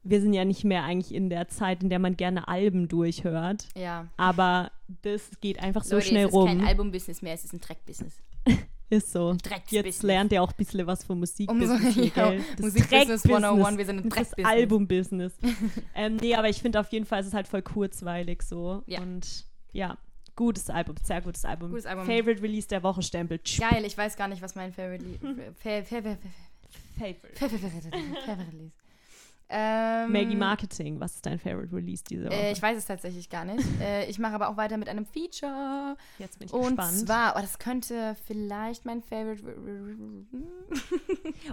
wir sind ja nicht mehr eigentlich in der Zeit, in der man gerne Alben durchhört. Ja. Aber das geht einfach so Leute, schnell es ist rum. kein Album-Business mehr, es ist ein Track-Business. ist so. Drecksbusiness. Jetzt lernt ihr auch ein bisschen was vom Musik. Umso- ja? Das Musikbusiness Dreckbusiness, 101, wir sind ein Das Dreckbusiness. Album-Business. ähm, nee, aber ich finde auf jeden Fall, es ist halt voll kurzweilig so. Ja. Und ja, gutes Album, sehr gutes Album. Gutes Album. Favorite Release der Woche Stempel. Geil, ich weiß gar nicht, was mein Favorite Favorite. Fa- Fa- Fa- Fa- Favorite Lied ähm, Maggie Marketing, was ist dein Favorite Release diese Woche? Äh, ich weiß es tatsächlich gar nicht. äh, ich mache aber auch weiter mit einem Feature. Jetzt bin ich Und gespannt. zwar, oh, das könnte vielleicht mein Favorite.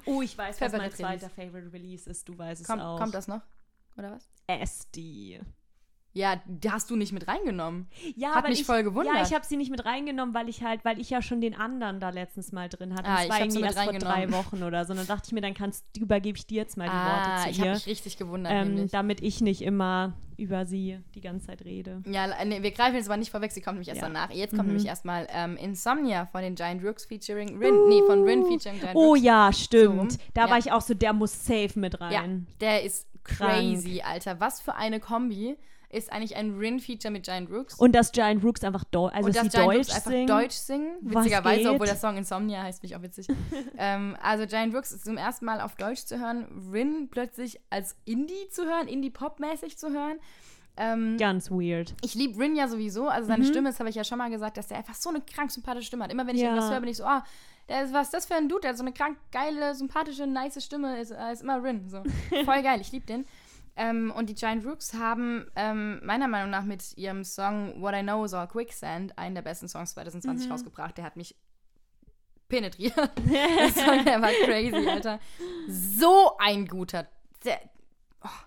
oh, ich weiß, was mein zweiter Release. Favorite Release ist. Du weißt es Kommt, auch. kommt das noch? Oder was? SD. Ja, die hast du nicht mit reingenommen. Ja, Hat mich ich, voll gewundert. Ja, ich habe sie nicht mit reingenommen, weil ich halt, weil ich ja schon den anderen da letztens mal drin hatte. Ah, das ich war irgendwie erst vor drei. Wochen oder so. Und dann dachte ich mir, dann kannst, übergebe ich dir jetzt mal die Ah, Worte ich zu habe ihr. mich richtig gewundert. Ähm, damit ich nicht immer über sie die ganze Zeit rede. Ja, nee, wir greifen jetzt aber nicht vorweg, sie kommt nämlich erst Ja. danach. Jetzt kommt Mhm. nämlich erstmal ähm, Insomnia von den Giant Rooks featuring Rin. Nee, von Rin featuring Giant Oh Rooks. ja, So stimmt. rum. da Ja. war ich auch so, der muss safe mit Ja, rein. der ist crazy, Alter. Was für eine Kombi ist eigentlich ein Rin-Feature mit Giant Rooks. Und dass Giant Rooks einfach Deutsch, also und dass dass Giant Deutsch Rooks einfach singen. Deutsch singen. Witzigerweise, obwohl der Song Insomnia heißt, mich auch witzig. ähm, also Giant Rooks ist zum ersten Mal auf Deutsch zu hören. Rin plötzlich als Indie zu hören, Indie-Pop-mäßig zu hören. Ähm, Ganz weird. ich liebe Rin ja sowieso. Also seine Mhm. Stimme, das habe ich ja schon mal gesagt, dass der einfach so eine krank sympathische Stimme hat. Immer wenn ich Ja. irgendwas höre, bin ich so, ah, ist, was ist das für ein Dude? Der hat so eine krank geile, sympathische, nice Stimme. Ist, ist immer Rin. So. Voll geil, ich liebe den. Ähm, und die Giant Rooks haben ähm, meiner Meinung nach mit ihrem Song What I Know Is All Quicksand einen der besten Songs 2020 Mhm. rausgebracht. Der hat mich penetriert. der Song, der war crazy, Alter. So ein guter. Der,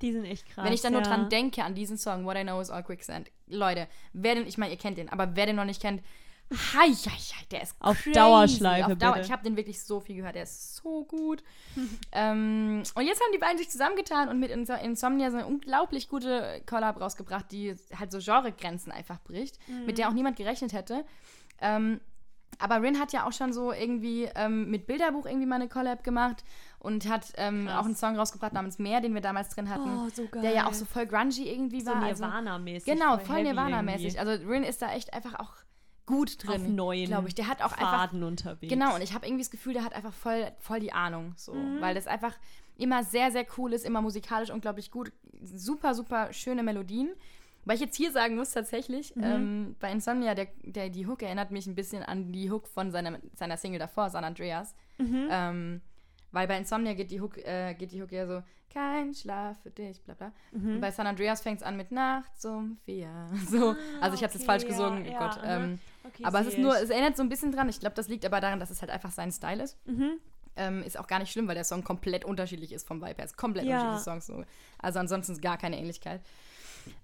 Die sind echt krass. wenn ich dann nur ja. dran denke, an diesen Song, What I Know is All Quicksand. Leute, wer den, ich meine, ihr kennt den, aber wer den noch nicht kennt, hei, hei, hei, der ist Auf crazy. Dauerschleife, Auf Dauer. bitte. Ich habe den wirklich so viel gehört, der ist so gut. ähm, und jetzt haben die beiden sich zusammengetan und mit Ins Insomnia so eine unglaublich gute Collab rausgebracht, die halt so Genregrenzen einfach bricht, Mhm. mit der auch niemand gerechnet hätte. Ähm, aber Rin hat ja auch schon so irgendwie ähm, mit Bilderbuch irgendwie mal eine Collab gemacht und hat ähm, auch einen Song rausgebracht namens Meer, den wir damals drin hatten. Oh, so geil. Der ja auch so voll grungy irgendwie so war. Also, Nirvana-mäßig. genau, voll heavy Nirvana-mäßig. Also Rin ist da echt einfach auch gut drin. Auf neuen glaube ich. Der hat auch einfach Faden unterwegs. Genau, und ich habe irgendwie das Gefühl, der hat einfach voll, voll die Ahnung. So. Mhm. Weil das einfach immer sehr, sehr cool ist, immer musikalisch unglaublich gut. Super, super schöne Melodien. Weil ich jetzt hier sagen muss, tatsächlich, Mhm. ähm, bei Insomnia, der, der, die Hook erinnert mich ein bisschen an die Hook von seiner, seiner Single davor, San Andreas. Mhm. Ähm, weil bei Insomnia geht die Hook, äh, geht die Hook eher so, kein Schlaf für dich, bla bla. Mhm. Und bei San Andreas fängt es an mit Nacht zum Vier. So. also ich habe es jetzt Ah, okay, falsch ja, gesungen, ja, Gott. aha. Ähm, Okay, aber es ist nur, es erinnert so ein bisschen dran. Ich glaube, das liegt aber daran, dass es halt einfach sein Style ist. Mhm. Ähm, ist auch gar nicht schlimm, weil der Song komplett unterschiedlich ist vom Vibe her. Ist komplett Ja. unterschiedliche Songs. So. Also ansonsten ist gar keine Ähnlichkeit.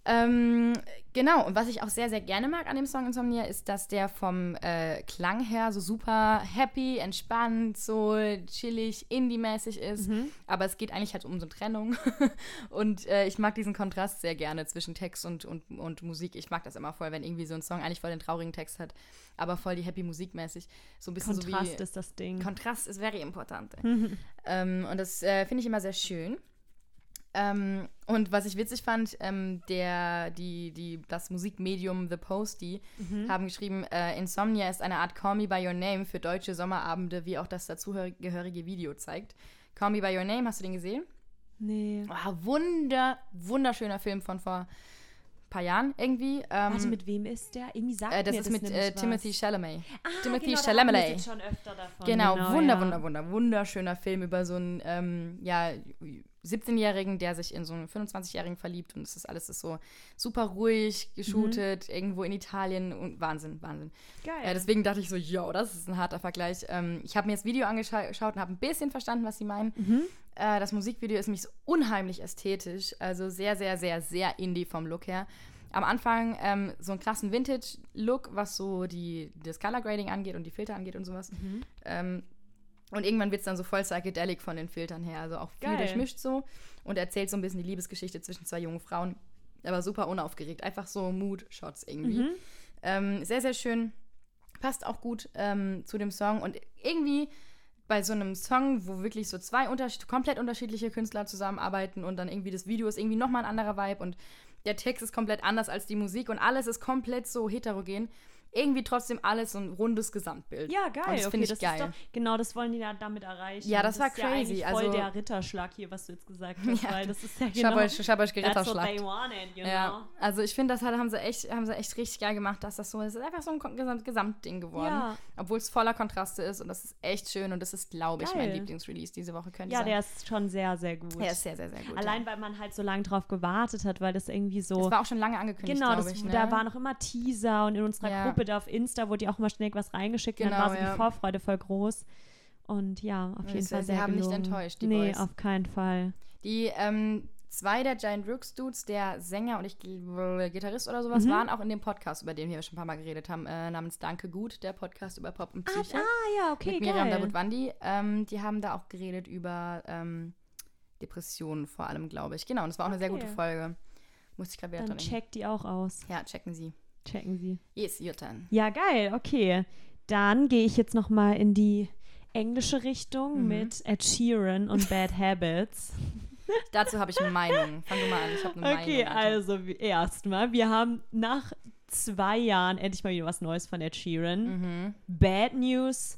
Ähm, genau, und was ich auch sehr, sehr gerne mag an dem Song Insomnia, ist, dass der vom äh, Klang her so super happy, entspannt, so chillig, indie-mäßig ist. Mhm. Aber es geht eigentlich halt um so eine Trennung. und äh, ich mag diesen Kontrast sehr gerne zwischen Text und, und, und Musik. Ich mag das immer voll, wenn irgendwie so ein Song eigentlich voll den traurigen Text hat, aber voll die happy Musik mäßig. So ein bisschen Kontrast so wie. ist das Ding. Kontrast ist very important. Mhm. Ähm, und das äh, finde ich immer sehr schön. Ähm, und was ich witzig fand, ähm, der, die, die, das Musikmedium The Posty Mhm. haben geschrieben, äh, Insomnia ist eine Art Call Me By Your Name für deutsche Sommerabende, wie auch das dazugehörige Video zeigt. Call Me By Your Name, hast du den gesehen? Nee. Oh, wunder, wunderschöner Film von vor ein paar Jahren irgendwie. Ähm, Warte, mit wem ist der? Irgendwie sagt äh, das mir ist mit nämlich äh. Timothy Chalamet. Ah, Timothy genau, Chalamet. schon öfter davon. Genau, wunder, ja. wunder, wunder, wunderschöner Film über so einen ähm, ja, 17-Jährigen, der sich in so einen 25-Jährigen verliebt und es ist alles ist so super ruhig geshootet, irgendwo in Italien und Wahnsinn, Wahnsinn. Geil. Äh, deswegen dachte ich so, yo, das ist ein harter Vergleich. Ähm, ich habe mir das Video angeschaut und habe ein bisschen verstanden, was sie meinen. Mhm. Äh, das Musikvideo ist mich so unheimlich ästhetisch, also sehr, sehr, sehr, sehr indie vom Look her. am Anfang ähm, so einen krassen Vintage-Look, was so die, das Color Grading angeht und die Filter angeht und sowas. Mhm. Ähm, und irgendwann wird es dann so voll psychedelic von den Filtern her, also auch viel Geil. durchmischt so und erzählt so ein bisschen die Liebesgeschichte zwischen zwei jungen Frauen, aber super unaufgeregt, einfach so Mood-Shots irgendwie. Mhm. Ähm, sehr, sehr schön, passt auch gut ähm, zu dem Song und irgendwie bei so einem Song, wo wirklich so zwei unterschied komplett unterschiedliche Künstler zusammenarbeiten und dann irgendwie das Video ist irgendwie nochmal ein anderer Vibe und der Text ist komplett anders als die Musik und alles ist komplett so heterogen. Irgendwie trotzdem alles so ein rundes Gesamtbild. Ja, geil. Und das okay, finde ich das geil. Ist doch, genau, das wollen die ja damit erreichen. Ja, das war ist Ja crazy, eigentlich voll also- der Ritterschlag hier, was du jetzt gesagt hast, Ja. weil das ist ja Ich genau. habe euch, ich hab euch That's what they wanted, you Ja, know. also ich finde, das hat, haben, sie echt, haben sie echt richtig geil gemacht, dass das so ist. Es ist einfach so ein Gesamt Gesamtding geworden. Ja. Obwohl es voller Kontraste ist und das ist echt schön und das ist, glaube ich, mein. Lieblingsrelease diese Woche, könnte Ja, sein. der ist schon sehr, sehr gut. Der ist sehr, sehr, sehr gut. Allein, weil man halt so lange drauf gewartet hat, weil das irgendwie so. Das war auch schon lange angekündigt, Genau, das, ich. Ne? da waren noch immer Teaser und in unserer Ja. Gruppe da auf Insta wurde ja auch immer schnell was reingeschickt und Genau, dann war so ja. die Vorfreude voll groß. Und ja, auf Und jeden es- Fall sie sehr haben nicht gelungen. enttäuscht, die Nee, Boys. auf keinen Fall. Die ähm, zwei der Giant Rooks Dudes, der Sänger und ich Gitarrist oder sowas, Mhm. waren auch in dem Podcast, über den wir schon ein paar Mal geredet haben, äh, namens Danke Gut, der Podcast über Pop und Psyche. Ah, ja, okay, mit Miriam geil. Davut-Wandi. Ähm, die haben da auch geredet über ähm, Depressionen vor allem, glaube ich. Genau, und es war auch eine sehr Okay. gute Folge. Musste ich gerade wieder Dann dran checkt die auch aus. Ja, checken Sie. Checken Sie. Yes, your turn. Ja, geil, okay. Dann gehe ich jetzt noch mal in die englische Richtung Mhm. mit Ed Sheeran und Bad Habits. Dazu habe ich eine Meinung. Fang du mal an, ich habe eine Okay, Meinung. Alter. also erstmal, wir haben nach zwei Jahren endlich mal wieder was Neues von Ed Sheeran. Mhm. Bad News,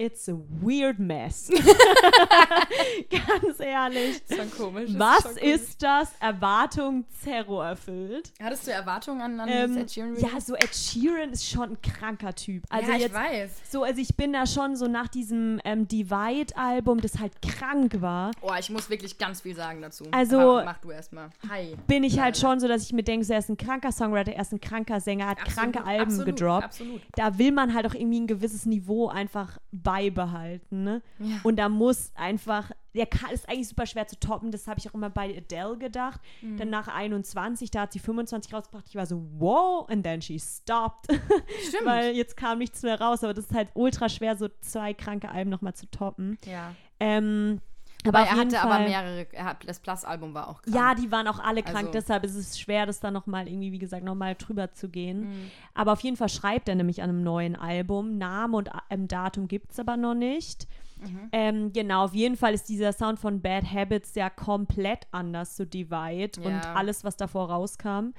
it's a weird mess. Ganz ehrlich. Das ist schon komisch. Was komisch. ist das? Erwartung Zero erfüllt. Hattest du Erwartungen an, an Ähm, Ed Sheeran ja, so Ed Sheeran ist schon ein kranker Typ. Also ja, ich jetzt weiß. so, also ich bin da schon so nach diesem ähm, Divide-Album, das halt krank war, Oh, ich muss wirklich ganz viel sagen dazu. Also- Aber mach du erstmal. Hi. bin ich halt schon so, dass ich mir denke, so, er ist ein kranker Songwriter, er ist ein kranker Sänger, hat Absolut, kranke Alben absolut, gedroppt. Absolut. Da will man halt auch irgendwie ein gewisses Niveau einfach beibehalten. Ne? Ja. Und da muss einfach, der kann, ist eigentlich super schwer zu toppen. Das habe ich auch immer bei Adele gedacht. Mhm. Dann nach 21, da hat sie 25 rausgebracht. Ich war so, wow, and then she stopped. Stimmt. Weil jetzt kam nichts mehr raus. Aber das ist halt ultra schwer, so zwei kranke Alben nochmal zu toppen. ja. Ähm, aber Aber er hatte aber Fall, mehrere. Er hat, das Plus-Album war auch krank. Ja, die waren auch alle krank, Also- deshalb ist es schwer, das dann nochmal irgendwie, wie gesagt, nochmal drüber zu gehen. Mhm. Aber auf jeden Fall schreibt er nämlich an einem neuen Album. Name und ähm, Datum gibt es aber noch nicht. Mhm. Ähm, genau, auf jeden Fall ist dieser Sound von Bad Habits ja komplett anders zu Divide und Ja. alles, was davor rauskam.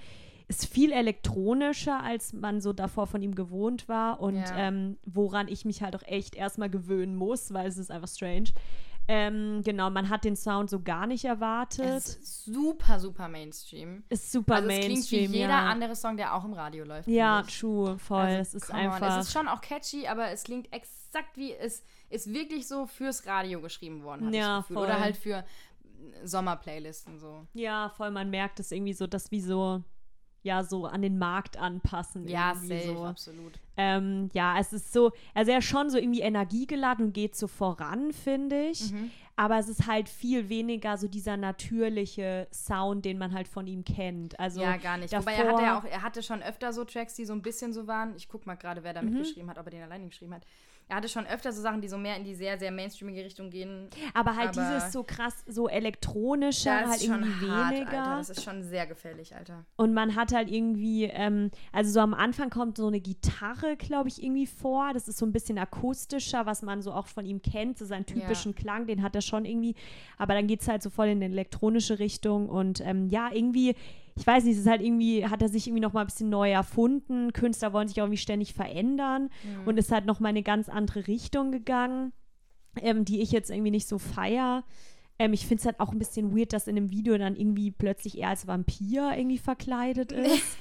Ist viel elektronischer, als man so davor von ihm gewohnt war und Ja. ähm, woran ich mich halt auch echt erstmal gewöhnen muss, weil es ist einfach strange. Ähm, genau, man hat den Sound so gar nicht erwartet. Es ist super, super Mainstream. ist super also es Mainstream. klingt wie jeder ja. andere Song, der auch im Radio läuft. Ja, true, voll. Also, es ist come on. einfach. Es ist schon auch catchy, aber es klingt exakt wie es ist wirklich so fürs Radio geschrieben worden. Ja, voll. Oder halt für Sommerplaylisten so. ja, voll, man merkt es irgendwie so, dass wie so, ja, so an den Markt anpassen. Ja, irgendwie safe, so. absolut. Ähm, ja, es ist so, also er ist schon so irgendwie energiegeladen und geht so voran, finde ich. Mhm. Aber es ist halt viel weniger so dieser natürliche Sound, den man halt von ihm kennt. Also ja, gar nicht. Wobei er hatte ja auch, er hatte schon öfter so Tracks, die so ein bisschen so waren. Ich guck mal gerade, wer da Mhm. mitgeschrieben hat, ob er den alleine geschrieben hat. Er hatte schon öfter so Sachen, die so mehr in die sehr, sehr mainstreamige Richtung gehen. aber halt aber- dieses so krass, so elektronische, halt irgendwie hart, weniger. Alter. Das ist schon sehr gefährlich, Alter. Und man hat halt irgendwie, ähm, also so am Anfang kommt so eine Gitarre, glaube ich, irgendwie vor. Das ist so ein bisschen akustischer, was man so auch von ihm kennt, so seinen typischen Klang, den hat er schon irgendwie. Aber dann geht es halt so voll in eine elektronische Richtung. Und ähm, ja, irgendwie, ich weiß nicht, es ist halt irgendwie, hat er sich irgendwie noch mal ein bisschen neu erfunden. Künstler wollen sich auch irgendwie ständig verändern. Mhm. Und ist halt noch mal in eine ganz andere Richtung gegangen, ähm, die ich jetzt irgendwie nicht so feier. Ähm, ich finde es halt auch ein bisschen weird, dass in dem Video dann irgendwie plötzlich er als Vampir irgendwie verkleidet ist.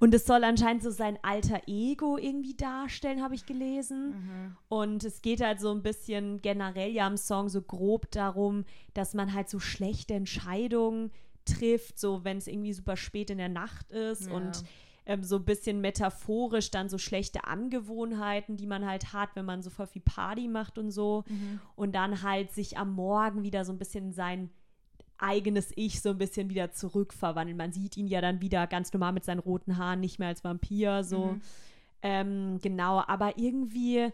Und es soll anscheinend so sein alter Ego irgendwie darstellen, habe ich gelesen. Mhm. Und es geht halt so ein bisschen generell ja im Song so grob darum, dass man halt so schlechte Entscheidungen trifft, so wenn es irgendwie super spät in der Nacht ist Ja. und ähm, so ein bisschen metaphorisch dann so schlechte Angewohnheiten, die man halt hat, wenn man so voll viel Party macht und so. Mhm. Und dann halt sich am Morgen wieder so ein bisschen sein eigenes Ich so ein bisschen wieder zurückverwandeln. Man sieht ihn ja dann wieder ganz normal mit seinen roten Haaren, nicht mehr als Vampir, so. Mhm. Ähm, genau, aber irgendwie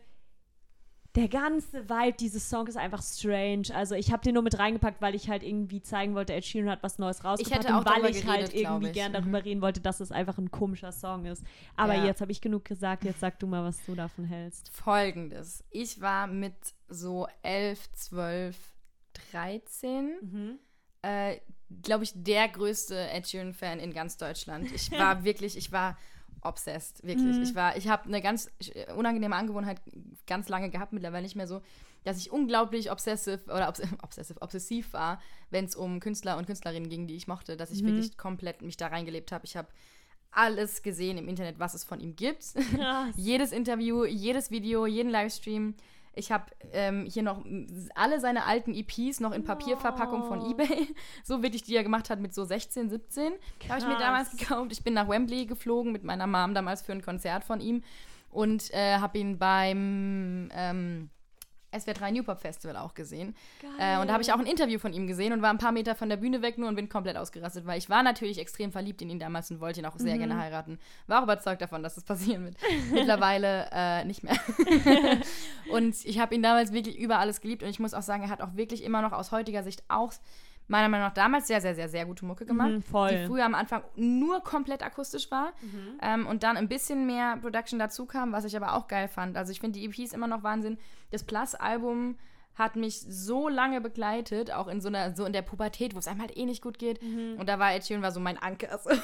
der ganze Vibe dieses Songs ist einfach strange. Also ich habe den nur mit reingepackt, weil ich halt irgendwie zeigen wollte, Ed Sheeran hat was Neues rausgebracht ich hätte auch und weil ich geredet, halt irgendwie ich. gern mhm. darüber reden wollte, dass es einfach ein komischer Song ist. Aber Ja. jetzt habe ich genug gesagt, jetzt sag du mal, was du davon hältst. Folgendes. Ich war mit so 11, 12, 13, Mhm. äh, glaube ich, der größte Ed Sheeran-Fan in ganz Deutschland. Ich war wirklich, ich war obsessed, wirklich. Mhm. Ich war, ich habe eine ganz äh, unangenehme Angewohnheit ganz lange gehabt, mittlerweile nicht mehr so, dass ich unglaublich obsessive oder obs obsessive, obsessiv war, wenn es um Künstler und Künstlerinnen ging, die ich mochte, dass ich Mhm. wirklich komplett mich da reingelebt habe. Ich habe alles gesehen im Internet, was es von ihm gibt. Jedes Interview, jedes Video, jeden Livestream. Ich habe ähm, hier noch alle seine alten EPs noch in Papierverpackung von Oh. eBay. So wirklich, die er gemacht hat mit so 16, 17. Habe ich mir damals gekauft. Ich bin nach Wembley geflogen mit meiner Mom damals für ein Konzert von ihm und äh, habe ihn beim ähm, SWR3 New Pop Festival auch gesehen. Äh, und da habe ich auch ein Interview von ihm gesehen und war ein paar Meter von der Bühne weg nur und bin komplett ausgerastet, weil ich war natürlich extrem verliebt in ihn damals und wollte ihn auch sehr gerne heiraten. War auch überzeugt davon, dass das passieren wird. Mittlerweile äh, nicht mehr. und ich habe ihn damals wirklich über alles geliebt und ich muss auch sagen, er hat auch wirklich immer noch aus heutiger Sicht auch meiner Meinung nach damals sehr, sehr, sehr, sehr gute Mucke gemacht, Mhm, voll. die früher am Anfang nur komplett akustisch war ähm, und dann ein bisschen mehr Production dazu kam, was ich aber auch geil fand. Also ich finde die EPs immer noch Wahnsinn. Das Plus-Album hat mich so lange begleitet, auch in so einer, so in der Pubertät, wo es einem halt eh nicht gut geht. Und da war Ed Sheeran war so mein Anker. So.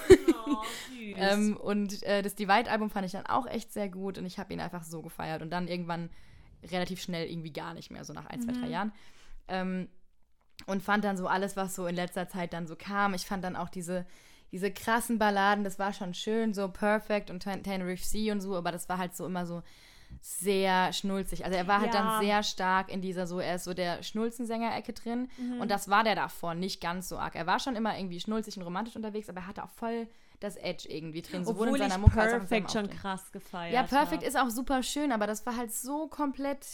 Oh, süß. Ähm, und äh, das Divide-Album fand ich dann auch echt sehr gut und ich habe ihn einfach so gefeiert. Und dann irgendwann relativ schnell irgendwie gar nicht mehr, so nach ein, zwei, drei Jahren. Ähm, und fand dann so alles, was so in letzter Zeit dann so kam. Ich fand dann auch diese, diese krassen Balladen, das war schon schön, so Perfect und Ten- Tenerife Sea und so, aber das war halt so immer so sehr schnulzig. Also er war halt Ja. dann sehr stark in dieser so, er ist so der Schnulzensänger-Ecke drin Mhm. und das war der davor nicht ganz so arg. Er war schon immer irgendwie schnulzig und romantisch unterwegs, aber er hatte auch voll das Edge irgendwie drin, sowohl Obwohl in seiner Mucke als auch in Perfect schon Auftreten. krass gefeiert Ja, Perfect hab. ist auch super schön, aber das war halt so komplett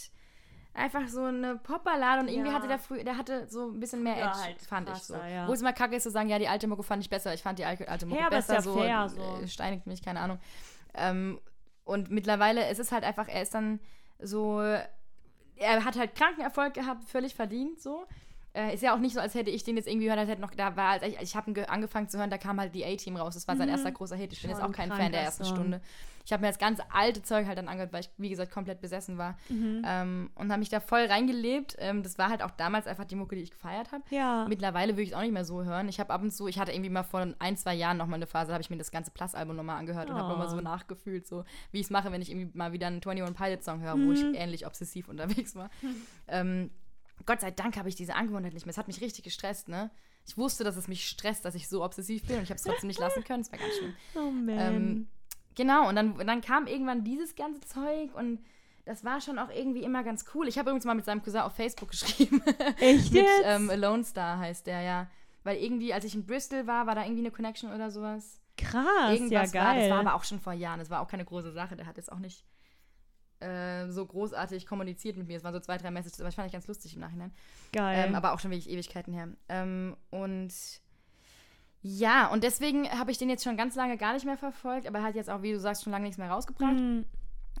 einfach so eine Popballade und irgendwie Ja. hatte der früh, der hatte so ein bisschen mehr Früher Edge, halt fand ich so. ja. Wo es immer kacke ist zu sagen, ja, die alte Mucke fand ich besser, ich fand die alte, alte Mucke Ja, besser, ja so, fair, äh, so. steinigt mich, keine Ahnung. Ähm, und mittlerweile es ist halt einfach, er ist dann so, er hat halt Krankenerfolg gehabt, völlig verdient, so. Äh, ist ja auch nicht so, als hätte ich den jetzt irgendwie gehört, als hätte noch, da war, als ich, ich habe angefangen zu hören, da kam halt die A-Team raus. Das war sein erster großer Hit. Ich bin jetzt Mhm. Schon auch kein Fan der ersten Song. Stunde. Ich habe mir das ganze alte Zeug halt dann angehört, weil ich, wie gesagt, komplett besessen war. Mhm. Ähm, und habe mich da voll reingelebt. Ähm, das war halt auch damals einfach die Mucke, die ich gefeiert habe. Ja. Mittlerweile würde ich es auch nicht mehr so hören. Ich habe ab und zu, ich hatte irgendwie mal vor ein, zwei Jahren noch mal eine Phase, da habe ich mir das ganze Plus-Album nochmal angehört und habe Oh. nochmal so nachgefühlt, so wie ich es mache, wenn ich irgendwie mal wieder einen 21 Pilot-Song höre, wo ich ähnlich obsessiv unterwegs war. Ähm, Gott sei Dank habe ich diese Angewohnheit nicht mehr. Es hat mich richtig gestresst, ne? Ich wusste, dass es mich stresst, dass ich so obsessiv bin und ich habe es trotzdem nicht lassen können. Es war ganz schlimm. Oh man. Ähm, genau, und dann, dann kam irgendwann dieses ganze Zeug und das war schon auch irgendwie immer ganz cool. Ich habe übrigens mal mit seinem Cousin auf Facebook geschrieben. Echt mit ähm, Alone Star heißt der, ja. Weil irgendwie, als ich in Bristol war, war da irgendwie eine Connection oder sowas. Krass, Irgendwas ja war, geil. das war aber auch schon vor Jahren. Das war auch keine große Sache. Der hat jetzt auch nicht äh, so großartig kommuniziert mit mir. Es waren so zwei, drei Messages, aber ich fand ich ganz lustig im Nachhinein. geil. Ähm, aber auch schon wirklich Ewigkeiten her. Ähm, und ja, und deswegen habe ich den jetzt schon ganz lange gar nicht mehr verfolgt, aber er hat jetzt auch, wie du sagst, schon lange nichts mehr rausgebracht. Hm.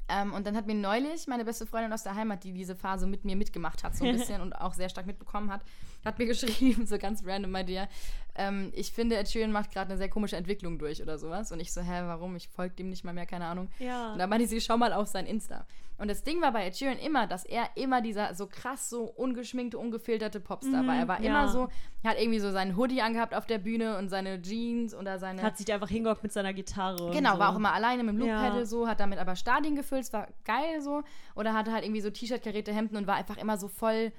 Ähm, und dann hat mir neulich meine beste Freundin aus der Heimat, die diese Phase mit mir mitgemacht hat, so ein bisschen und auch sehr stark mitbekommen hat, hat mir geschrieben, so ganz random bei dir, ähm, ich finde, Ed Sheeran macht gerade eine sehr komische Entwicklung durch oder sowas. Und ich so, hä, warum? Ich folge dem nicht mal mehr, keine Ahnung. Ja. Und da meinte sie, schau mal auf sein Insta. Und das Ding war bei Ed Sheeran immer, dass er immer dieser so krass, so ungeschminkte, ungefilterte Popstar war. Er war Mhm, ja. immer so, er hat irgendwie so seinen Hoodie angehabt auf der Bühne und seine Jeans oder seine... Hat sich da einfach hingehockt mit seiner Gitarre. Genau, so. war auch immer alleine mit dem Ja. Loop-Pedal so, hat damit aber Stadien gefüllt, es war geil so. Oder hatte halt irgendwie so T-Shirt-Karrierte Hemden und war einfach immer so voll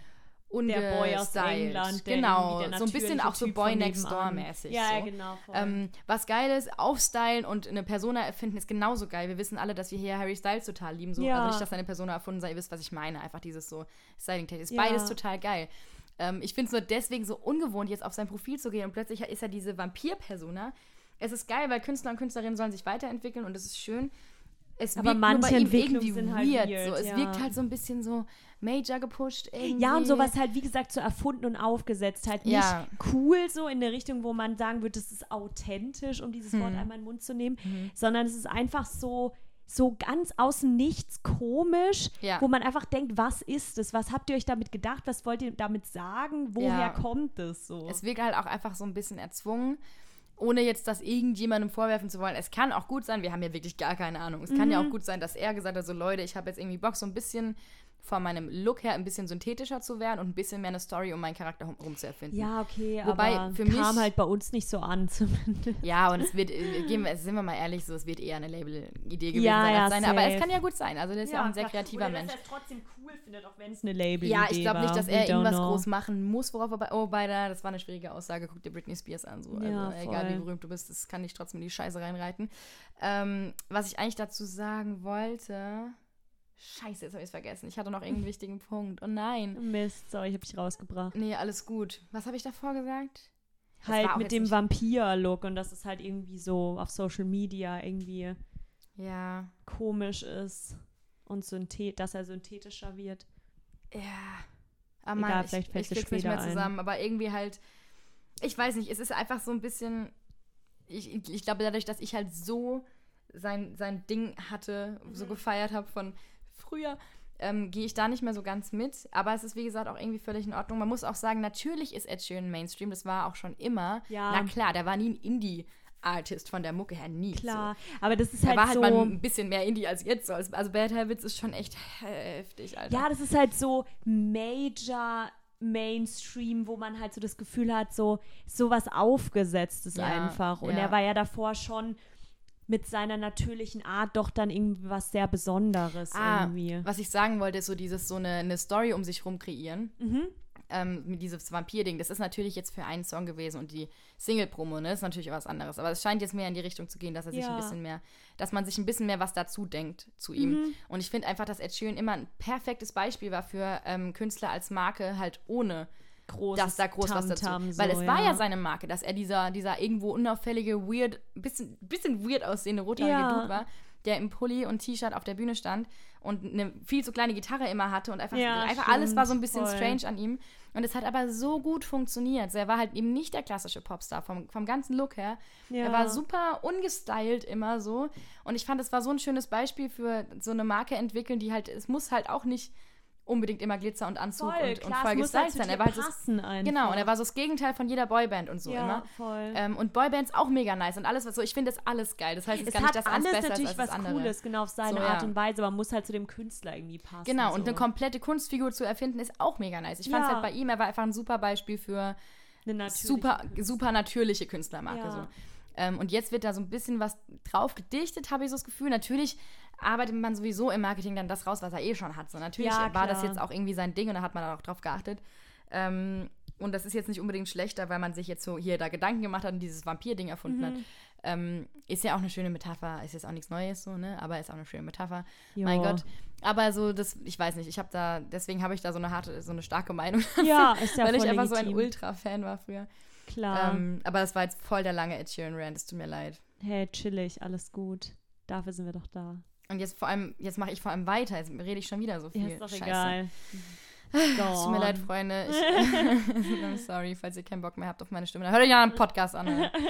der Boy aus. England. Genau, so ein bisschen auch so Typ Boy Next. Door mäßig. Ja, so. genau. Ähm, was geil ist, aufstylen und eine Persona erfinden ist genauso geil. Wir wissen alle, dass wir hier Harry Styles total lieben. So. Ja. Also nicht, dass seine Persona erfunden sei, ihr wisst, was ich meine. Einfach dieses so Styling-Tech. Ist Ja. beides total geil. Ähm, ich finde es nur deswegen so ungewohnt, jetzt auf sein Profil zu gehen und plötzlich ist er diese Vampir-Persona. Es ist geil, weil Künstler und Künstlerinnen sollen sich weiterentwickeln und es ist schön. Es Aber wirkt manche Entwicklungen sind halt weird. weird, so. Es ja. wirkt halt so ein bisschen so major gepusht irgendwie. Ja, und sowas halt, wie gesagt, so erfunden und aufgesetzt. Halt nicht Ja. cool so in der Richtung, wo man sagen würde, das ist authentisch, um dieses Hm. Wort einmal in den Mund zu nehmen, Mhm. sondern es ist einfach so, so ganz außen nichts komisch, Ja. wo man einfach denkt, was ist es? Was habt ihr euch damit gedacht? Was wollt ihr damit sagen? Woher Ja. kommt es so? Es wirkt halt auch einfach so ein bisschen erzwungen, ohne jetzt das irgendjemandem vorwerfen zu wollen. Es kann auch gut sein, wir haben ja wirklich gar keine Ahnung. Es kann ja Mhm. auch gut sein, dass er gesagt hat, so Leute, ich habe jetzt irgendwie Bock, so ein bisschen von meinem Look her ein bisschen synthetischer zu werden und ein bisschen mehr eine Story um meinen Charakter rum, rum zu erfinden. ja, okay, Wobei, aber für kam mich- halt bei uns nicht so an zumindest. Ja, und es wird, äh, gehen wir, sind wir mal ehrlich, so, es wird eher eine Label-Idee gewesen Ja, sein ja, als seine. Aber es kann ja gut sein. Also, der ist ja, auch ein sehr kreativer Mensch. es trotzdem cool findet, auch wenn es eine Label Ja, ich glaube nicht, dass er irgendwas know. groß machen muss, worauf er bei. Oh, bei der, das war eine schwierige Aussage. Guck dir Britney Spears an. So. Also, Ja, egal wie berühmt du bist, das kann dich trotzdem in die Scheiße reinreiten. Ähm, was ich eigentlich dazu sagen wollte. Scheiße, jetzt habe ich es vergessen. Ich hatte noch irgendeinen wichtigen Punkt. Oh nein. Mist, sorry, ich habe dich rausgebracht. Nee, alles gut. Was habe ich davor gesagt? Das halt mit dem Vampir-Look und dass es halt irgendwie so auf Social Media irgendwie Ja. komisch ist und synthet, dass er synthetischer wird. Ja. Aber Egal, Mann, vielleicht ich, fällt ich krieg's nicht mehr ein. zusammen. Aber irgendwie halt, ich weiß nicht, es ist einfach so ein bisschen, ich, ich glaube dadurch, dass ich halt so sein, sein Ding hatte, so Mhm. gefeiert habe von früher, ähm, gehe ich da nicht mehr so ganz mit. Aber es ist, wie gesagt, auch irgendwie völlig in Ordnung. Man muss auch sagen, natürlich ist Ed Sheeran Mainstream, das war auch schon immer. Ja. Na klar, der war nie ein Indie-Artist von der Mucke her, nie. Klar, aber das ist So. Er halt war halt so. mal ein bisschen mehr Indie als jetzt. So. Also also Bad Habits ist schon echt heftig, Alter. Ja, das ist halt so Major Mainstream, wo man halt so das Gefühl hat, so sowas aufgesetztes Ja, einfach. Und ja. er war ja davor schon mit seiner natürlichen Art doch dann irgendwie was sehr Besonderes Ah, irgendwie. was ich sagen wollte, ist so dieses, so eine, eine Story um sich rum kreieren. Mhm. Ähm, mit dieses Vampir-Ding. Das ist natürlich jetzt für einen Song gewesen und die Single-Promo, ne, ist natürlich was anderes. Aber es scheint jetzt mehr in die Richtung zu gehen, dass er sich Ja. ein bisschen mehr, dass man sich ein bisschen mehr was dazu denkt zu ihm. Mhm. Und ich finde einfach, dass Ed Sheeran immer ein perfektes Beispiel war für ähm, Künstler als Marke, halt ohne Großes dass da groß was dazu. Tamtam Weil so, es war ja seine Marke, dass er dieser, dieser irgendwo unauffällige, weird, bisschen, bisschen weird aussehende rothaarige Ja. Dude war, der im Pulli und T-Shirt auf der Bühne stand und eine viel zu kleine Gitarre immer hatte und einfach, Ja, einfach alles war so ein stimmt, bisschen voll. strange an ihm. Und es hat aber so gut funktioniert. So, er war halt eben nicht der klassische Popstar vom, vom ganzen Look her. Ja. Er war super ungestylt immer so. Und ich fand, es war so ein schönes Beispiel für so eine Marke entwickeln, die halt, es muss halt auch nicht unbedingt immer Glitzer und Anzug voll, und, und klar, voll muss halt gestylt zu sein. Er war halt. Genau, und er war so das Gegenteil von jeder Boyband und so ja, immer. voll. Ähm, und Boybands auch mega nice und alles, was so, ich finde das alles geil. Das heißt, es, es ist gar hat nicht das eins alles besser natürlich als was andere. Cooles, genau auf seine So, Art ja. und Weise, aber muss halt zu dem Künstler irgendwie passen. Genau, so. und eine komplette Kunstfigur zu erfinden, ist auch mega nice. Ich fand es Ja. halt bei ihm, er war einfach ein super Beispiel für Eine super, super natürliche Künstlermarke. Ja. So. Ähm, und jetzt wird da so ein bisschen was drauf gedichtet, habe ich so das Gefühl. Natürlich arbeitet man sowieso im Marketing dann das raus, was er eh schon hat. So, natürlich Ja, war das jetzt auch irgendwie sein Ding und da hat man auch drauf geachtet. Ähm, und das ist jetzt nicht unbedingt schlechter, weil man sich jetzt so hier da Gedanken gemacht hat und dieses Vampir-Ding erfunden Mhm. hat. Ähm, ist ja auch eine schöne Metapher. Ist jetzt auch nichts Neues so, ne? Aber ist auch eine schöne Metapher. Jo. Mein Gott. Aber so, das, ich weiß nicht, ich habe da, deswegen habe ich da so eine harte, so eine starke Meinung. Ja, ist ja weil ich einfach so ein. Ultra-Fan war früher. Klar. Ähm, aber das war jetzt voll der lange Ed Sheeran-Rant, es tut mir leid. hey, chillig, alles gut. Dafür sind wir doch da. Und jetzt vor allem, jetzt mache ich vor allem weiter, jetzt rede ich schon wieder so viel. Ja, ist doch Scheiße. egal. Es tut mir leid, Freunde. Ich, sorry, falls ihr keinen Bock mehr habt auf meine Stimme. Dann hört euch ja einen Podcast an.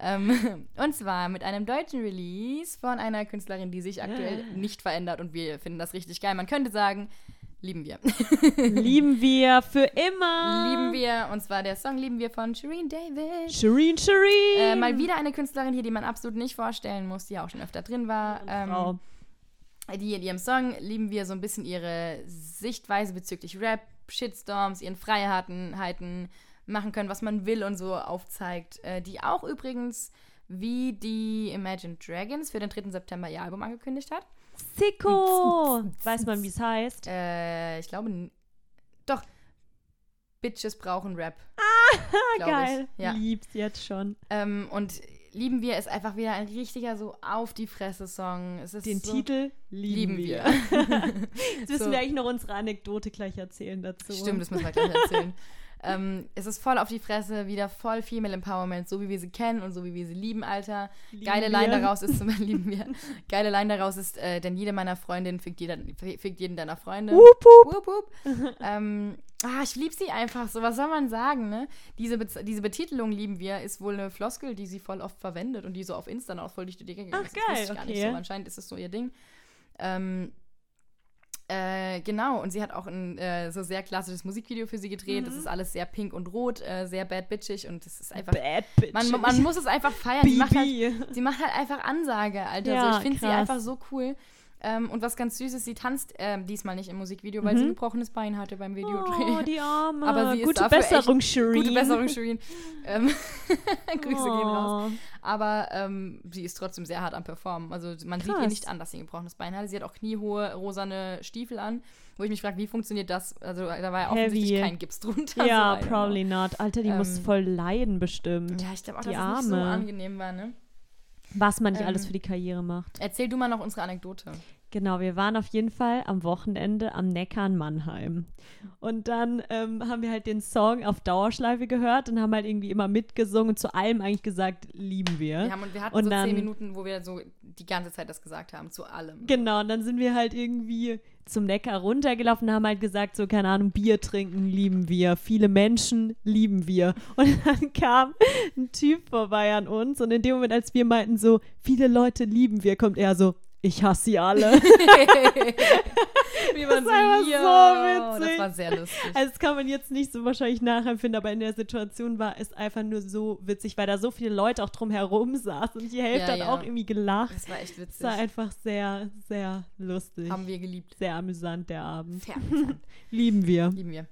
Ähm, und zwar mit einem deutschen Release von einer Künstlerin, die sich aktuell nicht verändert. Und wir finden das richtig geil. Man könnte sagen, lieben wir. Lieben wir für immer. lieben wir. Und zwar der Song Lieben wir von Shireen David. Shireen, Shireen. Äh, mal wieder eine Künstlerin hier, die man absolut nicht vorstellen muss, die ja auch schon öfter drin war. Ähm, Frau. die in ihrem Song lieben wir so ein bisschen ihre Sichtweise bezüglich Rap, Shitstorms, ihren Freiheiten, machen können, was man will und so aufzeigt. Äh, die auch übrigens wie die Imagine Dragons für den 3. September ihr Album angekündigt hat. Sicko. Weiß man, wie es heißt? Äh, ich glaube, doch. Bitches brauchen Rap. glaub Geil. Ich. Ja. Lieb's jetzt schon. Ähm, und Lieben wir ist einfach wieder ein richtiger so auf die Fresse Song. Den so, Titel lieben lieben wir. wir. Jetzt müssen So. wir eigentlich noch unsere Anekdote gleich erzählen dazu. Stimmt, das müssen wir gleich erzählen. Ähm, es ist voll auf die Fresse, wieder voll Female Empowerment, so wie wir sie kennen und so wie wir sie lieben, Alter. Lieben Geile wir. Line daraus ist, zum lieben wir. Geile Line daraus ist, äh, denn jede meiner Freundinnen fickt, jeder, fickt jeden deiner Freunde. Wup, wup. Wup, wup. ähm, ah, ich liebe sie einfach so. Was soll man sagen, ne? Diese, Bez diese Betitelung lieben wir ist wohl eine Floskel, die sie voll oft verwendet und die so auf Insta auch voll durch die Decke gegangen Ach, ist. Das wusste geil, nicht okay. so. Anscheinend ist es so ihr Ding. Ähm, äh, genau, und sie hat auch ein äh, so sehr klassisches Musikvideo für sie gedreht. Das ist alles sehr pink und rot, äh, sehr bad bitchig und das ist einfach. Bad bitch. Man, man muss es einfach feiern. Sie macht, halt, sie macht halt einfach Ansage, Alter. Ja, so, ich finde sie einfach so cool. Ähm, und was ganz süß ist, sie tanzt ähm, diesmal nicht im Musikvideo, weil sie ein gebrochenes Bein hatte beim Videodreh. Mhm. Oh, die Arme. Aber sie ist Gute dafür Besserung, Shireen. Gute Besserung, Shirin. ähm, Grüße gehen raus. Oh. Aber ähm, sie ist trotzdem sehr hart am Performen. Also man sieht ihr Krass. nicht an, dass sie ein gebrochenes Bein hatte. Sie hat auch kniehohe, rosane Stiefel an, wo ich mich frage, wie funktioniert das? Also da war ja Heavy. offensichtlich kein Gips drunter. Ja, so, probably not. Alter, die muss Ähm, voll leiden bestimmt. Ja, ich glaube auch, Die dass es nicht so Arme. angenehm war, ne? Was man nicht ähm, alles für die Karriere macht. Erzähl du mal noch unsere Anekdote. Genau, wir waren auf jeden Fall am Wochenende am Neckar in Mannheim. Und dann ähm, haben wir halt den Song auf Dauerschleife gehört und haben halt irgendwie immer mitgesungen und zu allem eigentlich gesagt, lieben wir. Wir, haben, wir hatten Und so dann- zehn Minuten, wo wir so die ganze Zeit das gesagt haben, zu allem. Genau, und dann sind wir halt irgendwie zum Neckar runtergelaufen haben halt gesagt, so, keine Ahnung, Bier trinken lieben wir, viele Menschen lieben wir. Und dann kam ein Typ vorbei an uns und in dem Moment, als wir meinten, so, viele Leute lieben wir, kommt er so, ich hasse sie alle. Wir waren Das war so, ja. witzig. Das war sehr lustig. Also das kann man jetzt nicht so wahrscheinlich nachempfinden, aber in der Situation war es einfach nur so witzig, weil da so viele Leute auch drum herum saßen und die Hälfte Ja, hat ja. auch irgendwie gelacht. Das war echt Es witzig. war einfach sehr, sehr lustig. Haben wir geliebt. Sehr amüsant, der Abend. Fair. Lieben wir. Lieben wir.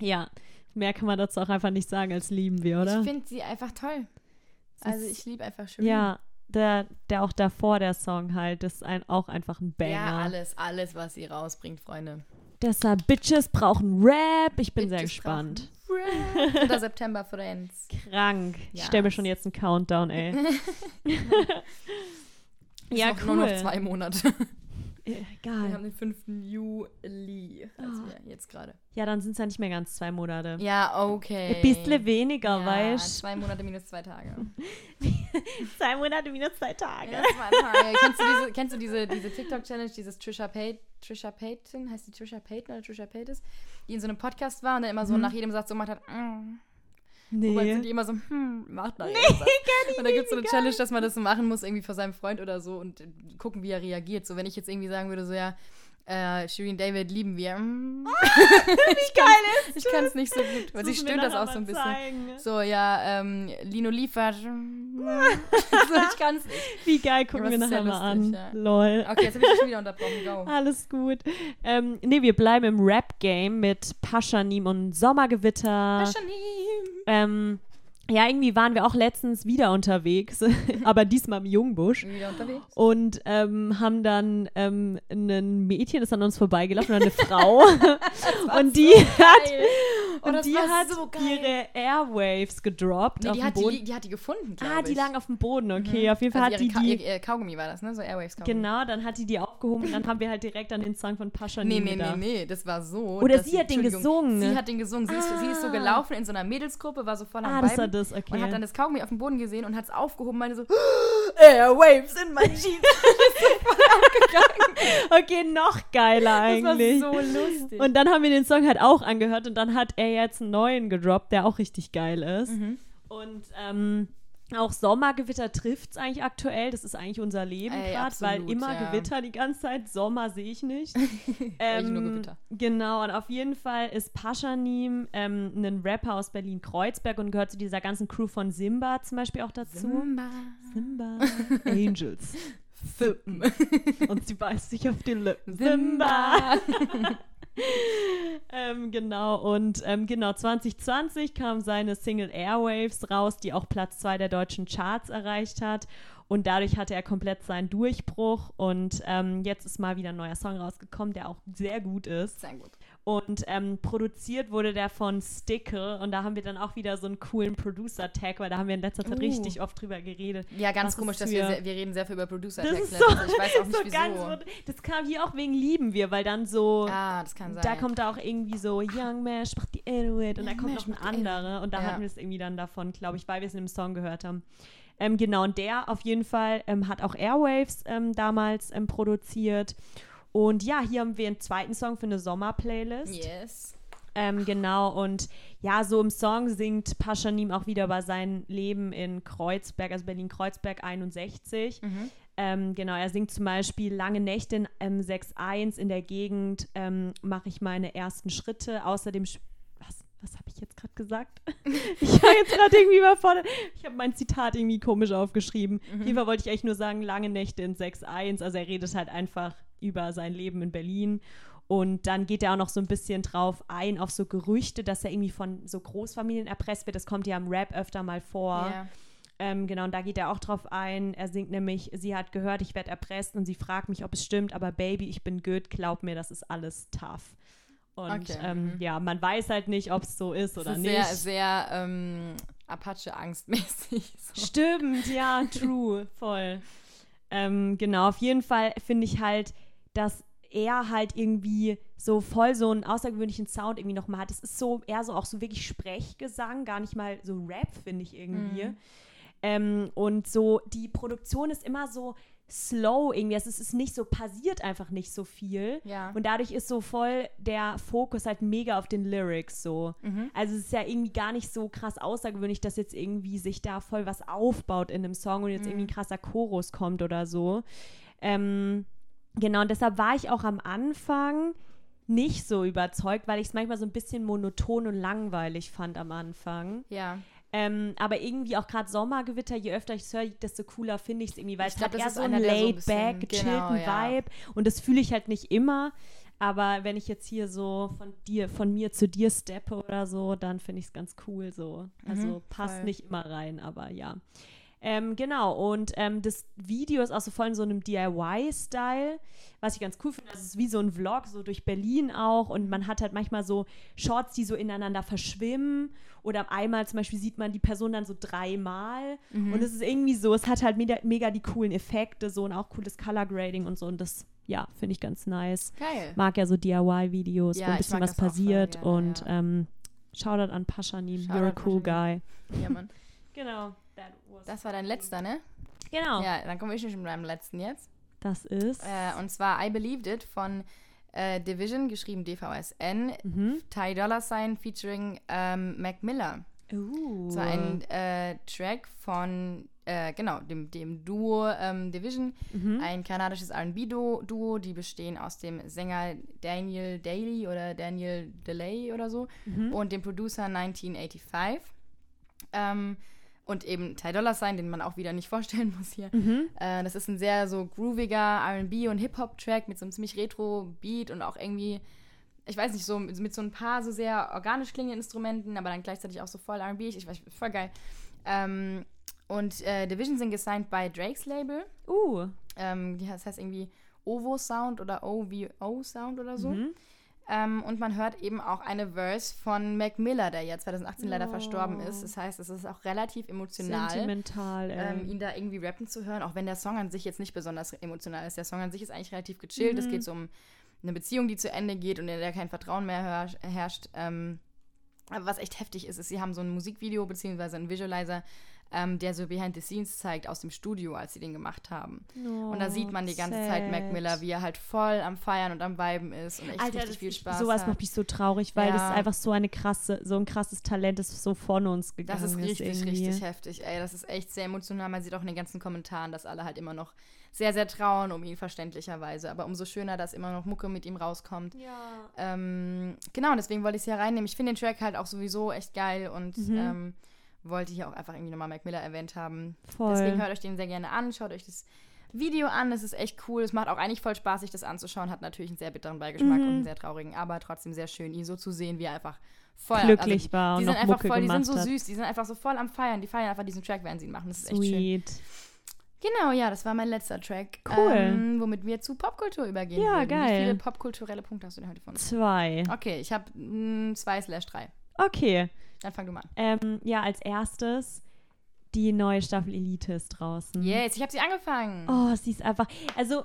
Ja. Mehr kann man dazu auch einfach nicht sagen als lieben wir, oder? Ich finde sie einfach toll. Also ich liebe einfach schön. ja, der, der auch davor, der Song halt, das ist ein, auch einfach ein Banger. Ja, alles, alles, was sie rausbringt, Freunde. Deshalb, Bitches brauchen Rap. Ich bin sehr Bitches gespannt. brauchen Rap. 3. September Friends. Krank. Ich Ja. stelle mir schon jetzt einen Countdown, ey. Ja, noch, cool. Nur noch zwei Monate. Äh, Wir haben den 5. Juli. Also ja, jetzt gerade. Ja, dann sind es ja nicht mehr ganz zwei Monate. Ja, okay. Ein bisschen weniger, ja, weißt Zwei Monate minus zwei Tage. Zwei Monate minus zwei Tage. Ja, zwei Tage. kennst du diese, kennst du diese, diese TikTok-Challenge, dieses Trisha Payton, Trisha Payton, heißt die Trisha Payton oder Trisha Paytas, die in so einem Podcast war und dann immer so nach jedem Satz so gemacht hat, mm. Wobei sind die Nee. immer so, hm, macht da nee, Und da gibt es so eine Challenge, dass man das so machen muss, irgendwie vor seinem Freund oder so und gucken, wie er reagiert. So, wenn ich jetzt irgendwie sagen würde, so, ja, äh, Shirin David lieben wir. Mm. Wie geil ist Ich kann es nicht so gut, weil sie stöhnt das auch so ein bisschen. zeigen. So, ja, ähm, Lino liefert. so, ich kann es nicht. Wie geil, gucken wir das nachher mal an. ja. Lol. Okay, jetzt habe ich dich schon wieder unterbrochen. Go. Alles gut. Ähm, nee, wir bleiben im Rap-Game mit Paschanim und Sommergewitter. Ähm, ja, irgendwie waren wir auch letztens wieder unterwegs, aber diesmal im Jungbusch. Wieder unterwegs. Und ähm, haben dann ähm, ein Mädchen ist an uns vorbeigelaufen, oder eine Frau. und die hat, Geil. Oh, und das die hat so ihre Airwaves gedroppt Nee, auf die, hat die, Boden. li- die hat die gefunden, glaube ah, die ich. lagen auf dem Boden, okay. Auf jeden Fall also hat die Ka die. ihr, Kaugummi war das, ne? So Airwaves Kaugummi. Genau, dann hat die die aufgehoben und dann haben wir halt direkt an den Song von Pascha Nee, nee, nee, nee, das war so. Oder sie hat den gesungen. Sie hat den gesungen. Sie, ist, sie ist so Ah. gelaufen in so einer Mädelsgruppe, war so voll am Ah, das okay. und hat dann das Kaugummi auf dem Boden gesehen und hat es aufgehoben und meinte so, Airwaves in my Jeans. Okay, noch geiler Das war eigentlich. so lustig. Und dann haben wir den Song halt auch angehört und dann hat er jetzt einen neuen gedroppt, der auch richtig geil ist. Mhm. Und ähm, auch Sommergewitter trifft es eigentlich aktuell. Das ist eigentlich unser Leben gerade, weil immer ja. Gewitter die ganze Zeit. Sommer sehe ich nicht. Eigentlich nur Gewitter. Genau, und auf jeden Fall ist Paschanim ähm, ein Rapper aus Berlin-Kreuzberg und gehört zu dieser ganzen Crew von Simba zum Beispiel auch dazu. Zumba. Simba. Angels. Fippen. Und sie beißt sich auf die Lippen. Simba. ähm, genau, und ähm, genau, 2020 kam seine Single Airwaves raus, die auch Platz 2 der deutschen Charts erreicht hat. Und dadurch hatte er komplett seinen Durchbruch. Und ähm, jetzt ist mal wieder ein neuer Song rausgekommen, der auch sehr gut ist. Sehr gut. Und ähm, produziert wurde der von Stickle. Und da haben wir dann auch wieder so einen coolen Producer-Tag, weil da haben wir in letzter Zeit Uh. richtig oft drüber geredet. Ja, ganz komisch, dass wir, sehr, wir reden sehr viel über producer Das text ist so, Ich weiß auch nicht, so wieso. ganz, das kam hier auch wegen Lieben wir, weil dann so, ah, das kann sein. da kommt da auch irgendwie so Young Mash macht die Inuit und da kommt noch ein macht die andere und da Ja. hatten wir es irgendwie dann davon, glaube ich, weil wir es in dem Song gehört haben. Ähm, genau, und der auf jeden Fall ähm, hat auch Airwaves ähm, damals ähm, produziert. Und ja, hier haben wir einen zweiten Song für eine Sommerplaylist. Yes. Ähm, genau, und ja, so im Song singt Paschanim auch wieder über sein Leben in Kreuzberg, also Berlin-Kreuzberg 61. Mhm. Ähm, genau, er singt zum Beispiel Lange Nächte in ähm, 6.1 in der Gegend ähm, mache ich meine ersten Schritte. Außerdem, was, was habe ich jetzt gerade gesagt? ich war jetzt gerade irgendwie überfordert. Ich habe mein Zitat irgendwie komisch aufgeschrieben. Auf jeden Fall wollte ich eigentlich nur sagen, lange Nächte in 6.1. Also er redet halt einfach über sein Leben in Berlin. Und dann geht er auch noch so ein bisschen drauf ein, auf so Gerüchte, dass er irgendwie von so Großfamilien erpresst wird. Das kommt ja im Rap öfter mal vor. Ja. Ähm, genau, und da geht er auch drauf ein. Er singt nämlich, sie hat gehört, ich werde erpresst und sie fragt mich, ob es stimmt, aber Baby, ich bin good, glaub mir, das ist alles tough. Und Okay, ähm, mhm. ja, man weiß halt nicht, ob es so ist oder ist nicht. sehr, sehr ähm, Apache-angstmäßig. So. Stimmt, ja, true, voll. Ähm, genau, auf jeden Fall finde ich halt, dass er halt irgendwie so voll so einen außergewöhnlichen Sound irgendwie nochmal hat. Es ist so eher so auch so wirklich Sprechgesang, gar nicht mal so Rap, finde ich irgendwie. Mhm. Ähm, und so, die Produktion ist immer so slow irgendwie. Also es ist nicht so, passiert einfach nicht so viel. Ja. Und dadurch ist so voll der Fokus halt mega auf den Lyrics so. Mhm. Also es ist ja irgendwie gar nicht so krass außergewöhnlich, dass jetzt irgendwie sich da voll was aufbaut in einem Song und jetzt irgendwie ein krasser Chorus kommt oder so. Ähm, genau, und deshalb war ich auch am Anfang nicht so überzeugt, weil ich es manchmal so ein bisschen monoton und langweilig fand am Anfang. Ja. Ähm, aber irgendwie auch gerade Sommergewitter, je öfter ich es höre, desto cooler finde ich es irgendwie, weil Ich es glaub, hat das eher ist so einen so laid-back, bisschen- gechillten genau, ja. Vibe und das fühle ich halt nicht immer. Aber wenn ich jetzt hier so von dir, von mir zu dir steppe oder so, dann finde ich es ganz cool so. Also Mhm, passt voll. nicht immer rein, aber ja. Ähm, genau, und ähm, das Video ist auch so voll in so einem DIY-Style, was ich ganz cool finde. Es ist wie so ein Vlog, so durch Berlin auch. Und man hat halt manchmal so Shorts, die so ineinander verschwimmen. Oder einmal zum Beispiel sieht man die Person dann so dreimal. Mhm. Und es ist irgendwie so, es hat halt mega, mega die coolen Effekte so und auch cooles Color Grading und so. Und das, ja, finde ich ganz nice. Geil. Mag ja so DIY-Videos, Ja, wo ein bisschen was das voll passiert. gerne, und ja. ähm, Shoutout an Paschanim, you're a cool guy. Ja, Mann. Genau. That was- Das war dein letzter, ne? Genau. Ja, dann komme ich schon mit meinem letzten jetzt. Das ist. Äh, und zwar I Believed It von äh, Division, geschrieben DVSN, mhm. Ty Dolla Sign featuring ähm, Mac Miller. Uh. Das war ein äh, Track von, äh, genau, dem, dem Duo ähm, Division, Mhm. ein kanadisches R&B-Duo, die bestehen aus dem Sänger Daniel Daly oder Daniel Delay oder so Mhm. und dem Producer 1985. Ähm, und eben Ty Dolla Sign, den man auch wieder nicht vorstellen muss hier. Mhm. Äh, das ist ein sehr so grooviger R&B und Hip-Hop-Track mit so einem ziemlich Retro-Beat und auch irgendwie, ich weiß nicht, so mit, so ein paar so sehr organisch klingenden Instrumenten, aber dann gleichzeitig auch so voll R&B. Ich, ich weiß, voll geil. Ähm, und äh, Division sind gesigned bei Drakes Label. Uh. Ähm, das heißt irgendwie OVO Sound oder OVO Sound oder so. Mhm. Ähm, und man hört eben auch eine Verse von Mac Miller, der ja 2018 leider Oh. verstorben ist. Das heißt, es ist auch relativ emotional Sentimental. ähm, ihn da irgendwie rappen zu hören, auch wenn der Song an sich jetzt nicht besonders emotional ist. Der Song an sich ist eigentlich relativ gechillt. Es Mhm. geht so um eine Beziehung, die zu Ende geht und in der kein Vertrauen mehr herrscht. Ähm, aber was echt heftig ist, ist, sie haben so ein Musikvideo beziehungsweise einen Visualizer, ähm, der so Behind the Scenes zeigt aus dem Studio, als sie den gemacht haben. und da sieht man die ganze Zeit Mac sad. Miller, wie er halt voll am Feiern und am Viben ist und echt Alter, richtig das viel ist- Spaß sowas hat. macht mich so traurig, weil das Ja. ist einfach so eine krasse, so ein krasses Talent, das so von uns gegangen Das ist richtig, irgendwie. richtig heftig. Ey, das ist echt sehr emotional. Man sieht auch in den ganzen Kommentaren, dass alle halt immer noch sehr, sehr trauen um ihn, verständlicherweise. Aber umso schöner, dass immer noch Mucke mit ihm rauskommt. Ja. Ähm, genau, und deswegen wollte ich es hier reinnehmen. Ich finde den Track halt auch sowieso echt geil und Mhm. ähm, wollte hier auch einfach irgendwie nochmal Mac Miller erwähnt haben. Voll. Deswegen hört euch den sehr gerne an, schaut euch das Video an. Es ist echt cool. Es macht auch eigentlich voll Spaß, sich das anzuschauen. Hat natürlich einen sehr bitteren Beigeschmack Mhm. und einen sehr traurigen, aber trotzdem sehr schön, ihn so zu sehen, wie er einfach voll glücklich also, war und die sind einfach Mucke voll, die sind so hat. süß, die sind einfach so voll am Feiern. Die feiern einfach diesen Track, während sie ihn machen. Das ist echt schön. Sweet. Genau, ja, das war mein letzter Track. Cool. Ähm, womit wir zu Popkultur übergehen. Ja, würden. Wie geil. viele popkulturelle Punkte hast du denn heute von uns? Zwei. Okay, ich habe zwei slash drei. Okay. Dann fang du mal an. Ähm, ja, als erstes, die neue Staffel Elite ist draußen. Yes, ich habe sie angefangen. Oh, sie ist einfach. Also,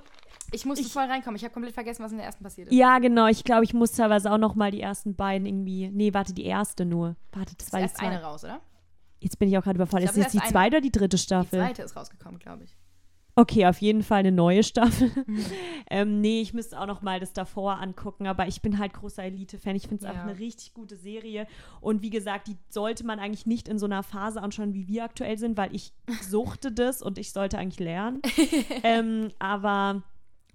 Ich musste Ich- voll reinkommen. Ich habe komplett vergessen, was in der ersten passiert ist. ja, genau. Ich glaube, ich muss teilweise auch noch mal die ersten beiden irgendwie. Nee, warte, die erste nur. Warte, das war die erst eine zweite. raus, oder? Jetzt bin ich auch gerade überfordert. Ich Ist das die eine. zweite oder die dritte Die Staffel? zweite ist rausgekommen, glaube ich. Okay, auf jeden Fall eine neue Staffel. ähm, nee, ich müsste auch noch mal das davor angucken, aber ich bin halt großer Elite-Fan. Ich finde es Ja. einfach eine richtig gute Serie. Und wie gesagt, die sollte man eigentlich nicht in so einer Phase anschauen, wie wir aktuell sind, weil ich suchte das und ich sollte eigentlich lernen. ähm, aber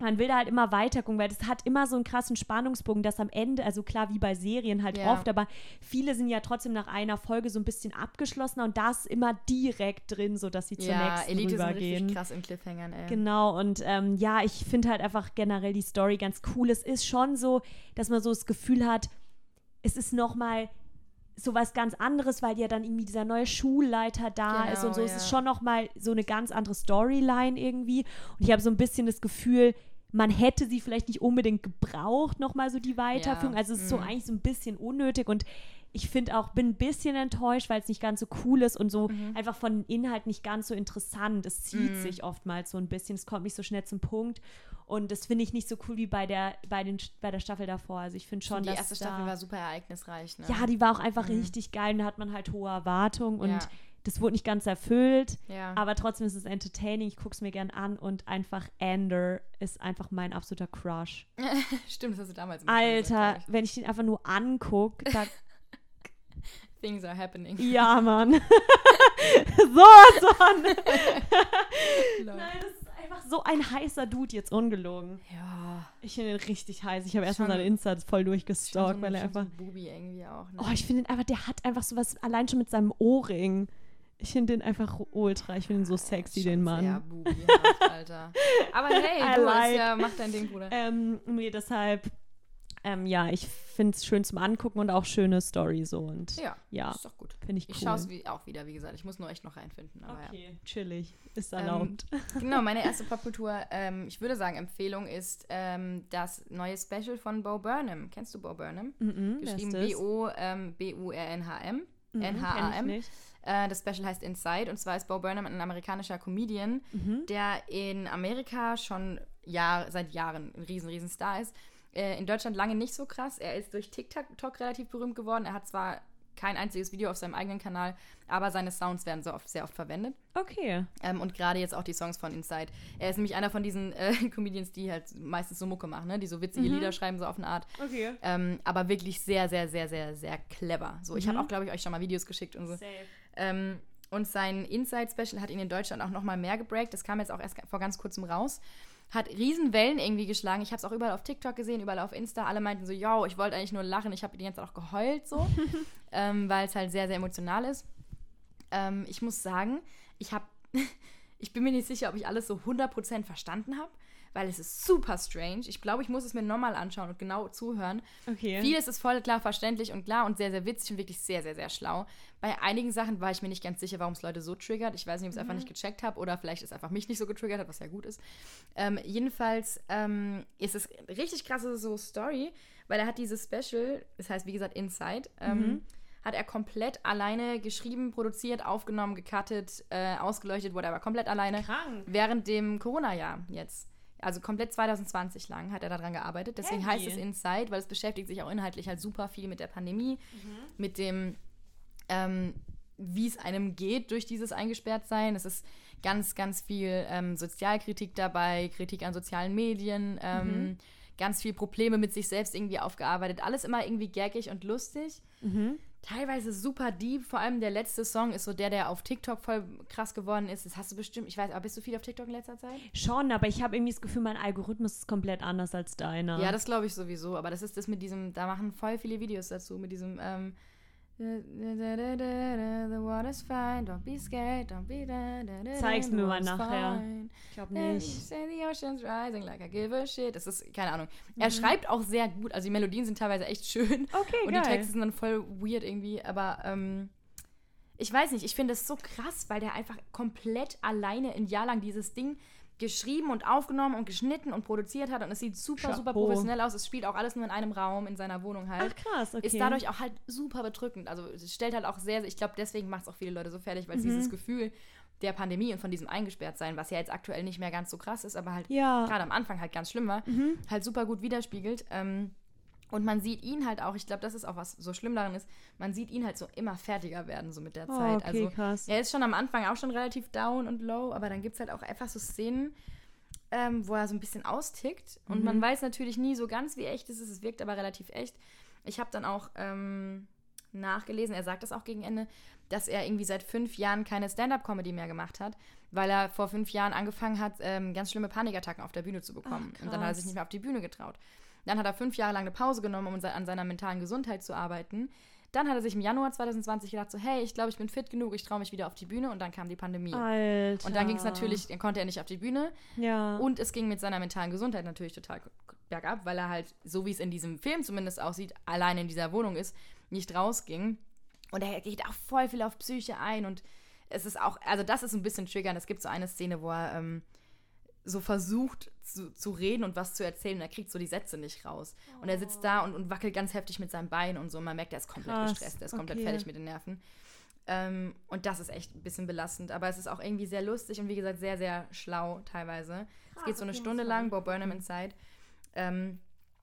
man will da halt immer weiter gucken, weil das hat immer so einen krassen Spannungsbogen, dass am Ende, also klar, wie bei Serien halt Ja. oft, aber viele sind ja trotzdem nach einer Folge so ein bisschen abgeschlossener und da ist immer direkt drin, so dass sie zur ja, nächsten Elite sind rübergehen. richtig krass in Cliffhangern, ey. Genau, und ähm, ja, ich finde halt einfach generell die Story ganz cool. Es ist schon so, dass man so das Gefühl hat, es ist nochmal so was ganz anderes, weil ja dann irgendwie dieser neue Schulleiter da Genau, ist und so. Es ja. ist schon nochmal so eine ganz andere Storyline irgendwie. Und ich habe so ein bisschen das Gefühl, man hätte sie vielleicht nicht unbedingt gebraucht, nochmal so die Weiterführung. Ja, Also es ist so mhm. eigentlich so ein bisschen unnötig und ich finde auch, bin ein bisschen enttäuscht, weil es nicht ganz so cool ist und so Mhm. einfach von Inhalt nicht ganz so interessant. Es zieht sich oftmals so ein bisschen, es kommt nicht so schnell zum Punkt. Und das finde ich nicht so cool wie bei der, bei den, bei der Staffel davor. Also ich finde schon, die dass erste Staffel war super ereignisreich, ne? ja, die war auch einfach richtig geil und da hat man halt hohe Erwartungen und Ja. Das wurde nicht ganz erfüllt. Ja. Aber trotzdem ist es entertaining, ich gucke es mir gern an und einfach Ender ist einfach mein absoluter Crush. Stimmt, das hast du damals Alter, gesagt, wenn ich den einfach nur angucke, da. Things are happening. Ja, Mann. Von. Lol. Nein, das ist einfach so ein heißer Dude, jetzt ungelogen. Ja. Ich finde ihn richtig heiß. Ich habe erstmal seine Instas voll durchgestalkt, so, weil er so einfach. ein Bubi irgendwie auch, ne? Oh, ich finde ihn einfach, der hat einfach sowas, allein schon mit seinem Ohrring. Ich finde den einfach ultra. Ich finde ihn so sexy, den Sehr Mann. bubihaft, Alter. Aber hey, du like. ja, mach dein Ding, Bruder. Ähm, nee, deshalb, ähm, ja, ich finde es schön zum Angucken und auch schöne Story so. Und Ja, ja, ist doch gut. finde ich cool. Ich schaue es wie, auch wieder, wie gesagt. Ich muss nur echt noch reinfinden. Okay, chillig. Ist Ähm, erlaubt. ja. Genau, meine erste Popkultur, ähm, ich würde sagen, Empfehlung ist ähm, das neue Special von Bo Burnham. Kennst du Bo Burnham? Mhm, wer Geschrieben ist Mhm, N-H-A-M. Äh, das Special heißt Inside und zwar ist Bo Burnham ein amerikanischer Comedian, Mhm. der in Amerika schon Jahr, seit Jahren ein riesen, riesen Star ist. Äh, in Deutschland lange nicht so krass. Er ist durch TikTok relativ berühmt geworden. Er hat zwar kein einziges Video auf seinem eigenen Kanal, aber seine Sounds werden so oft, sehr oft verwendet. Okay. Ähm, und gerade jetzt auch die Songs von Inside. Er ist nämlich einer von diesen äh, Comedians, die halt meistens so Mucke machen, ne? die so witzige Lieder schreiben, so auf eine Art. Okay. Ähm, aber wirklich sehr, sehr, sehr, sehr, sehr clever. So, ich habe auch, glaube ich, euch schon mal Videos geschickt und so. Safe. Ähm, und sein Inside-Special hat ihn in Deutschland auch noch mal mehr gebreakt. Das kam jetzt auch erst vor ganz kurzem raus. Hat riesen Wellen irgendwie geschlagen. Ich habe es auch überall auf TikTok gesehen, überall auf Insta. Alle meinten so, yo, ich wollte eigentlich nur lachen. Ich habe die ganze Zeit auch geheult so, ähm, weil es halt sehr, sehr emotional ist. Ähm, ich muss sagen, ich habe, ich bin mir nicht sicher, ob ich alles so 100% verstanden habe, weil es ist super strange. Ich glaube, ich muss es mir nochmal anschauen und genau zuhören. Okay. Vieles ist voll klar verständlich und klar und sehr, sehr witzig und wirklich sehr, sehr, sehr schlau. Bei einigen Sachen war ich mir nicht ganz sicher, warum es Leute so triggert. Ich weiß nicht, ob ich es einfach nicht gecheckt habe oder vielleicht es einfach mich nicht so getriggert hat, was ja gut ist. Ähm, jedenfalls ähm, ist es richtig krasse so Story, weil er hat dieses Special, das heißt wie gesagt Inside, ähm, hat er komplett alleine geschrieben, produziert, aufgenommen, gecuttet, äh, ausgeleuchtet, whatever, komplett alleine. Krank. Während dem Corona-Jahr jetzt. Also komplett 2020 lang hat er daran gearbeitet. Deswegen Heavy. heißt es Inside, weil es beschäftigt sich auch inhaltlich halt super viel mit der Pandemie, Mhm. mit dem, ähm, wie es einem geht durch dieses Eingesperrtsein. Es ist ganz, ganz viel ähm, Sozialkritik dabei, Kritik an sozialen Medien, ähm, Mhm. ganz viel Probleme mit sich selbst irgendwie aufgearbeitet. Alles immer irgendwie gaggig und lustig Mhm. Teilweise super deep. Vor allem der letzte Song ist so der, der auf TikTok voll krass geworden ist. Das hast du bestimmt, ich weiß, aber bist du viel auf TikTok in letzter Zeit? Schon, aber ich habe irgendwie das Gefühl, mein Algorithmus ist komplett anders als deiner. Ja, das glaube ich sowieso. Aber das ist das mit diesem, da machen voll viele Videos dazu, mit diesem, ähm, The water's fine, don't be scared, don't be da, da, da, Zeig's mir mal nachher. fine. ich glaube And nicht. say the ocean's rising like I give a shit. Das ist, keine Ahnung. Mhm. Er schreibt auch sehr gut, also die Melodien sind teilweise echt schön. Okay, Und geil. die Texte sind dann voll weird irgendwie, aber ähm, ich weiß nicht, ich finde es so krass, weil der einfach komplett alleine ein Jahr lang dieses Ding geschrieben und aufgenommen und geschnitten und produziert hat und es sieht super, Chapeau. super professionell aus. Es spielt auch alles nur in einem Raum in seiner Wohnung halt. Ach krass, okay. Ist dadurch auch halt super bedrückend. Also es stellt halt auch sehr, ich glaube, deswegen macht es auch viele Leute so fertig, weil es Mhm. dieses Gefühl der Pandemie und von diesem Eingesperrtsein, was ja jetzt aktuell nicht mehr ganz so krass ist, aber halt Ja. gerade am Anfang halt ganz schlimm war, halt super gut widerspiegelt. Ähm, und man sieht ihn halt auch, ich glaube, das ist auch was so schlimm daran ist, man sieht ihn halt so immer fertiger werden, so mit der Oh, Zeit. okay, also krass. er ist schon am Anfang auch schon relativ down und low, aber dann gibt es halt auch einfach so Szenen, ähm, wo er so ein bisschen austickt. Und Mhm. man weiß natürlich nie so ganz, wie echt es ist. Es wirkt aber relativ echt. Ich habe dann auch ähm, nachgelesen, er sagt das auch gegen Ende, dass er irgendwie seit fünf Jahren keine Stand-up-Comedy mehr gemacht hat, weil er vor fünf Jahren angefangen hat, ähm, ganz schlimme Panikattacken auf der Bühne zu bekommen. Ach, und dann hat er sich nicht mehr auf die Bühne getraut. Dann hat er fünf Jahre lang eine Pause genommen, um an seiner mentalen Gesundheit zu arbeiten. Dann hat er sich im Januar 2020 gedacht, so, hey, ich glaube, ich bin fit genug, ich traue mich wieder auf die Bühne. Und dann kam die Pandemie. Alter. Und dann ging es natürlich, dann konnte er nicht auf die Bühne. Ja. Und es ging mit seiner mentalen Gesundheit natürlich total bergab, weil er halt, so wie es in diesem Film zumindest aussieht, allein in dieser Wohnung ist, nicht rausging. Und er geht auch voll viel auf Psyche ein. Und es ist auch, also das ist ein bisschen triggernd. Es gibt so eine Szene, wo er ähm, so versucht zu, zu reden und was zu erzählen. Und er kriegt so die Sätze nicht raus. Und er sitzt da und, und wackelt ganz heftig mit seinem Bein und so. Und man merkt, er ist komplett Krass, gestresst, er ist komplett okay. fertig mit den Nerven. Ähm, und das ist echt ein bisschen belastend. Aber es ist auch irgendwie sehr lustig und wie gesagt sehr, sehr schlau teilweise. es geht so eine Stunde lang, Bo Burnham Inside. Ähm,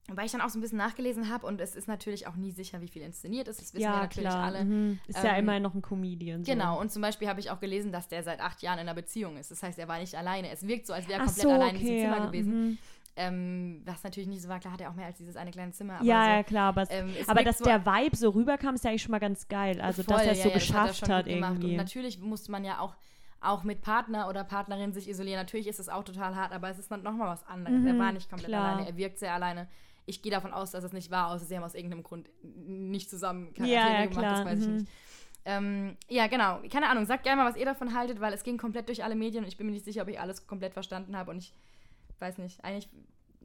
weil ich dann auch so ein bisschen nachgelesen habe und es ist natürlich auch nie sicher, wie viel inszeniert ist. Das wissen wir ja, natürlich klar. alle. Mhm. Ist ja Ähm, immer noch ein Comedian. So. Genau, und zum Beispiel habe ich auch gelesen, dass der seit acht Jahren in einer Beziehung ist. Das heißt, er war nicht alleine. Es wirkt so, als wäre er komplett so, allein in diesem okay, Zimmer ja. gewesen. Mhm. Ähm, was natürlich nicht so war, klar hat er auch mehr als dieses eine kleine Zimmer. Ja, so, ja, klar. Aber, ähm, aber dass so- der Vibe so rüberkam, ist ja eigentlich schon mal ganz geil. Also, dass Voll, er es ja, so ja, hat er geschafft hat gemacht. irgendwie. Und natürlich musste man ja auch, auch mit Partner oder Partnerin sich isolieren. Natürlich ist es auch total hart, aber es ist dann nochmal was anderes. er Mhm, war nicht komplett klar. alleine, er wirkt sehr alleine. Ich gehe davon aus, dass es nicht war, außer sie haben aus irgendeinem Grund nicht zusammen Ja, Charaktere ja, gemacht, klar, das weiß ich mhm. nicht. Ähm, ja, genau. Keine Ahnung. Sagt gerne mal, was ihr davon haltet, weil es ging komplett durch alle Medien und ich bin mir nicht sicher, ob ich alles komplett verstanden habe und ich weiß nicht. Eigentlich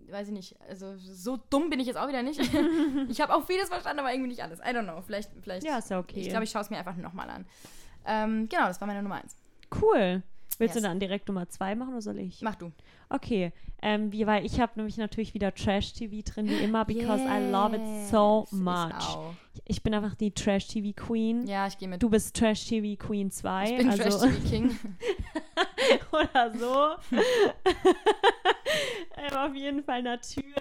weiß ich nicht. Also so dumm bin ich jetzt auch wieder nicht. ich habe auch vieles verstanden, aber irgendwie nicht alles. I don't know. Vielleicht, vielleicht. Ja, ist ja okay. Ich glaube, ich schaue es mir einfach nochmal an. Ähm, genau, das war meine Nummer eins. Cool. Willst Yes. du dann direkt Nummer zwei machen oder soll ich? Mach du. Okay, ähm, wie, weil ich habe nämlich natürlich wieder Trash-TV drin, wie immer, because I love it so Yes, ich much. auch. Ich, bin einfach die Trash-TV-Queen. Ja, ich gehe mit. Du bist Trash-TV-Queen 2. ich bin also, Trash TV King. oder so. ähm, auf jeden Fall natürlich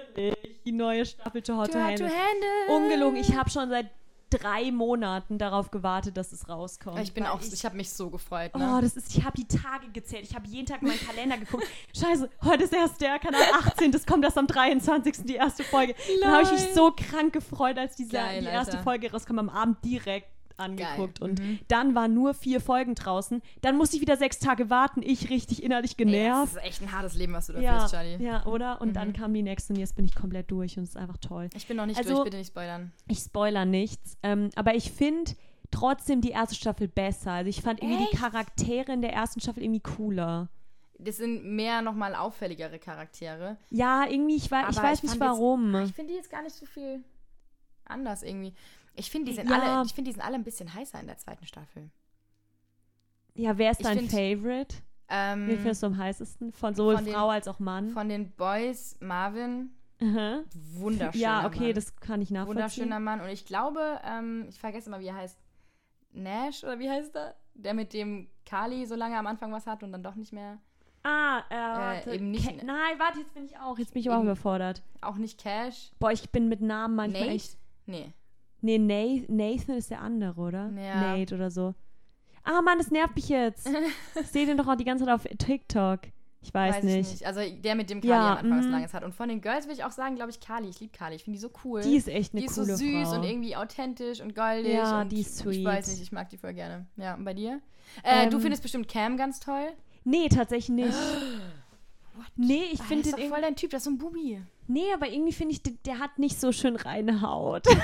die neue Staffel To Hot to Handle. handle. Ungelogen, ich habe schon seit drei Monaten darauf gewartet, dass es rauskommt. Ich bin auch, ich, habe mich so gefreut. Oh, Ne? das ist, ich habe die Tage gezählt. Ich habe jeden Tag in meinen Kalender geguckt. Scheiße, heute ist erst der Kanal 18. Das kommt erst am 23. die erste Folge. Dann habe ich mich so krank gefreut, als diese, Geil, die erste Alter. Folge rauskam, am Abend direkt angeguckt. Geil. Und Mhm. dann waren nur vier Folgen draußen. Dann musste ich wieder sechs Tage warten. Ich richtig innerlich Ey, genervt. das ist echt ein hartes Leben, was du da ja, führst, Charlie. ja, oder? Und dann Mhm. kam die nächste und jetzt bin ich komplett durch und es ist einfach toll. Ich bin noch nicht Also- durch, bitte nicht spoilern. Ich spoiler nichts, ähm, aber ich finde trotzdem die erste Staffel besser. Also ich fand irgendwie die Echt? Charaktere in der ersten Staffel irgendwie cooler. Das sind mehr nochmal auffälligere Charaktere. Ja, irgendwie, ich, wei- ich weiß ich nicht fand jetzt- warum. Ich finde die jetzt gar nicht so viel anders irgendwie. Ich finde, die sind Ja. alle, ich finde, die sind alle ein bisschen heißer in der zweiten Staffel. ja, wer ist ich dein find- Favorite? Ähm, Wen findest du am heißesten? Von sowohl von den- Frau als auch Mann? von den Boys Marvin, Aha. wunderschöner Ja, okay, Mann. das kann ich nachvollziehen. Wunderschöner Mann. Und ich glaube, ähm, ich vergesse mal, wie er heißt. Nash oder wie heißt er? Der mit dem Kali so lange am Anfang was hat und dann doch nicht mehr. Ah, äh, warte. eben nicht- Ke- Nein, warte, jetzt bin ich auch. Jetzt bin ich auch überfordert. Auch nicht Cash. Boah, ich bin mit Namen manchmal Nate? echt. Nee. Nee, Nathan, ist der andere, oder? Ja. Nate oder so. Ah, Mann, das nervt mich jetzt. ich sehe den doch auch die ganze Zeit auf TikTok. Ich weiß, ich nicht. Also der mit dem Kali Ja, am Anfang was mhm. Langes hat. Und von den Girls will ich auch sagen, glaube ich, Kali. Ich liebe Kali. Ich finde die so cool. Die ist echt eine die ist coole so süß Frau. und irgendwie authentisch und goldig. Ja, und die ist Ich sweet. weiß nicht, ich mag die voll gerne. Ja, und bei dir? Äh, du Ähm, findest bestimmt Cam ganz toll. Nee, tatsächlich nicht. Nee, ich Ah, finde den ist voll dein Typ, das ist so ein Bubi. Nee, aber irgendwie finde ich, der, der hat nicht so schön reine Haut.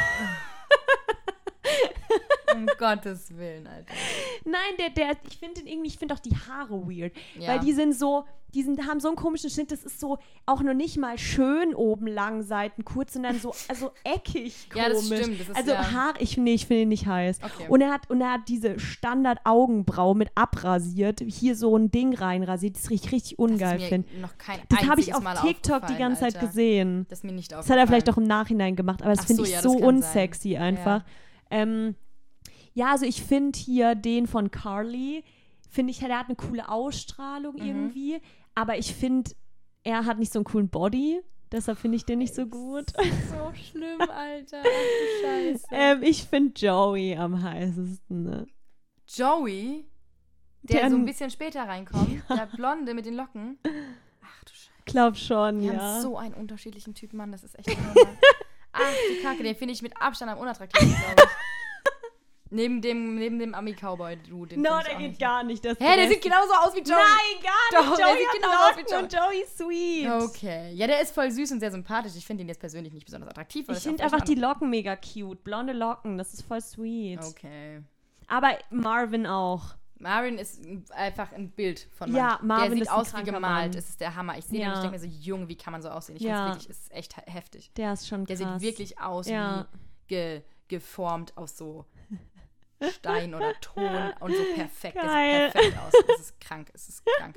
Um Gottes Willen, Alter. Nein, der, der, ich finde irgendwie, ich finde auch die Haare weird. Ja. Weil die sind so, die sind, haben so einen komischen Schnitt, das ist so auch noch nicht mal schön oben lang, Seiten kurz, sondern so also eckig komisch. Ja, das stimmt, das ist also ja- Haare, ich, nee, ich finde ihn nicht heiß. Okay. Und er hat, und er hat diese Standard-Augenbraue mit abrasiert, hier so ein Ding reinrasiert, das ich richtig ungeil das finde. Das habe ich auf Mal TikTok die ganze Zeit Alter. gesehen. Das ist mir nicht Das aufgefallen. hat er vielleicht auch im Nachhinein gemacht, aber das finde so, ich ja, so das unsexy sein. einfach. Ähm, ja, also ich finde hier den von Carly, finde ich, der hat eine coole Ausstrahlung Mhm. irgendwie, aber ich finde, er hat nicht so einen coolen Body, deshalb finde ich den nicht so gut. So schlimm, Alter. Ach, du Scheiße. ähm, ich finde Joey am heißesten. Ne? Joey, der, Der- so ein bisschen später reinkommt, der Blonde mit den Locken. Ach du Scheiße. Glaub schon, Wir ja. haben so einen unterschiedlichen Typ Mann, das ist echt normal. Ach du Kacke, den finde ich mit Abstand am unattraktivsten, glaube ich. Neben dem, neben dem Ami-Cowboy-Dude. den No, der geht nicht. gar nicht. Das Hä, der sieht genauso aus wie Joey. Nein, gar Doch, nicht. der Joey sieht hat genauso aus wie Locken und Joey sweet. Okay. Ja, der ist voll süß und sehr sympathisch. Ich finde ihn jetzt persönlich nicht besonders attraktiv. Ich finde einfach die Locken mega cute. Blonde Locken, das ist voll sweet. Okay. Aber Marvin auch. Marvin ist ein- einfach ein Bild von Ja, Mann. Marvin Der sieht ist aus wie gemalt. Mann. Es ist der Hammer. Ich sehe den Ja. und ich denke mir so, Junge, wie kann man so aussehen? Ich Ja. finde es wirklich, ist echt he- heftig. Der ist schon Der krass. sieht wirklich aus Ja. wie ge geformt aus so Stein oder Ton und so perfekt. Geil. Der sieht perfekt aus. Es ist krank, es ist krank.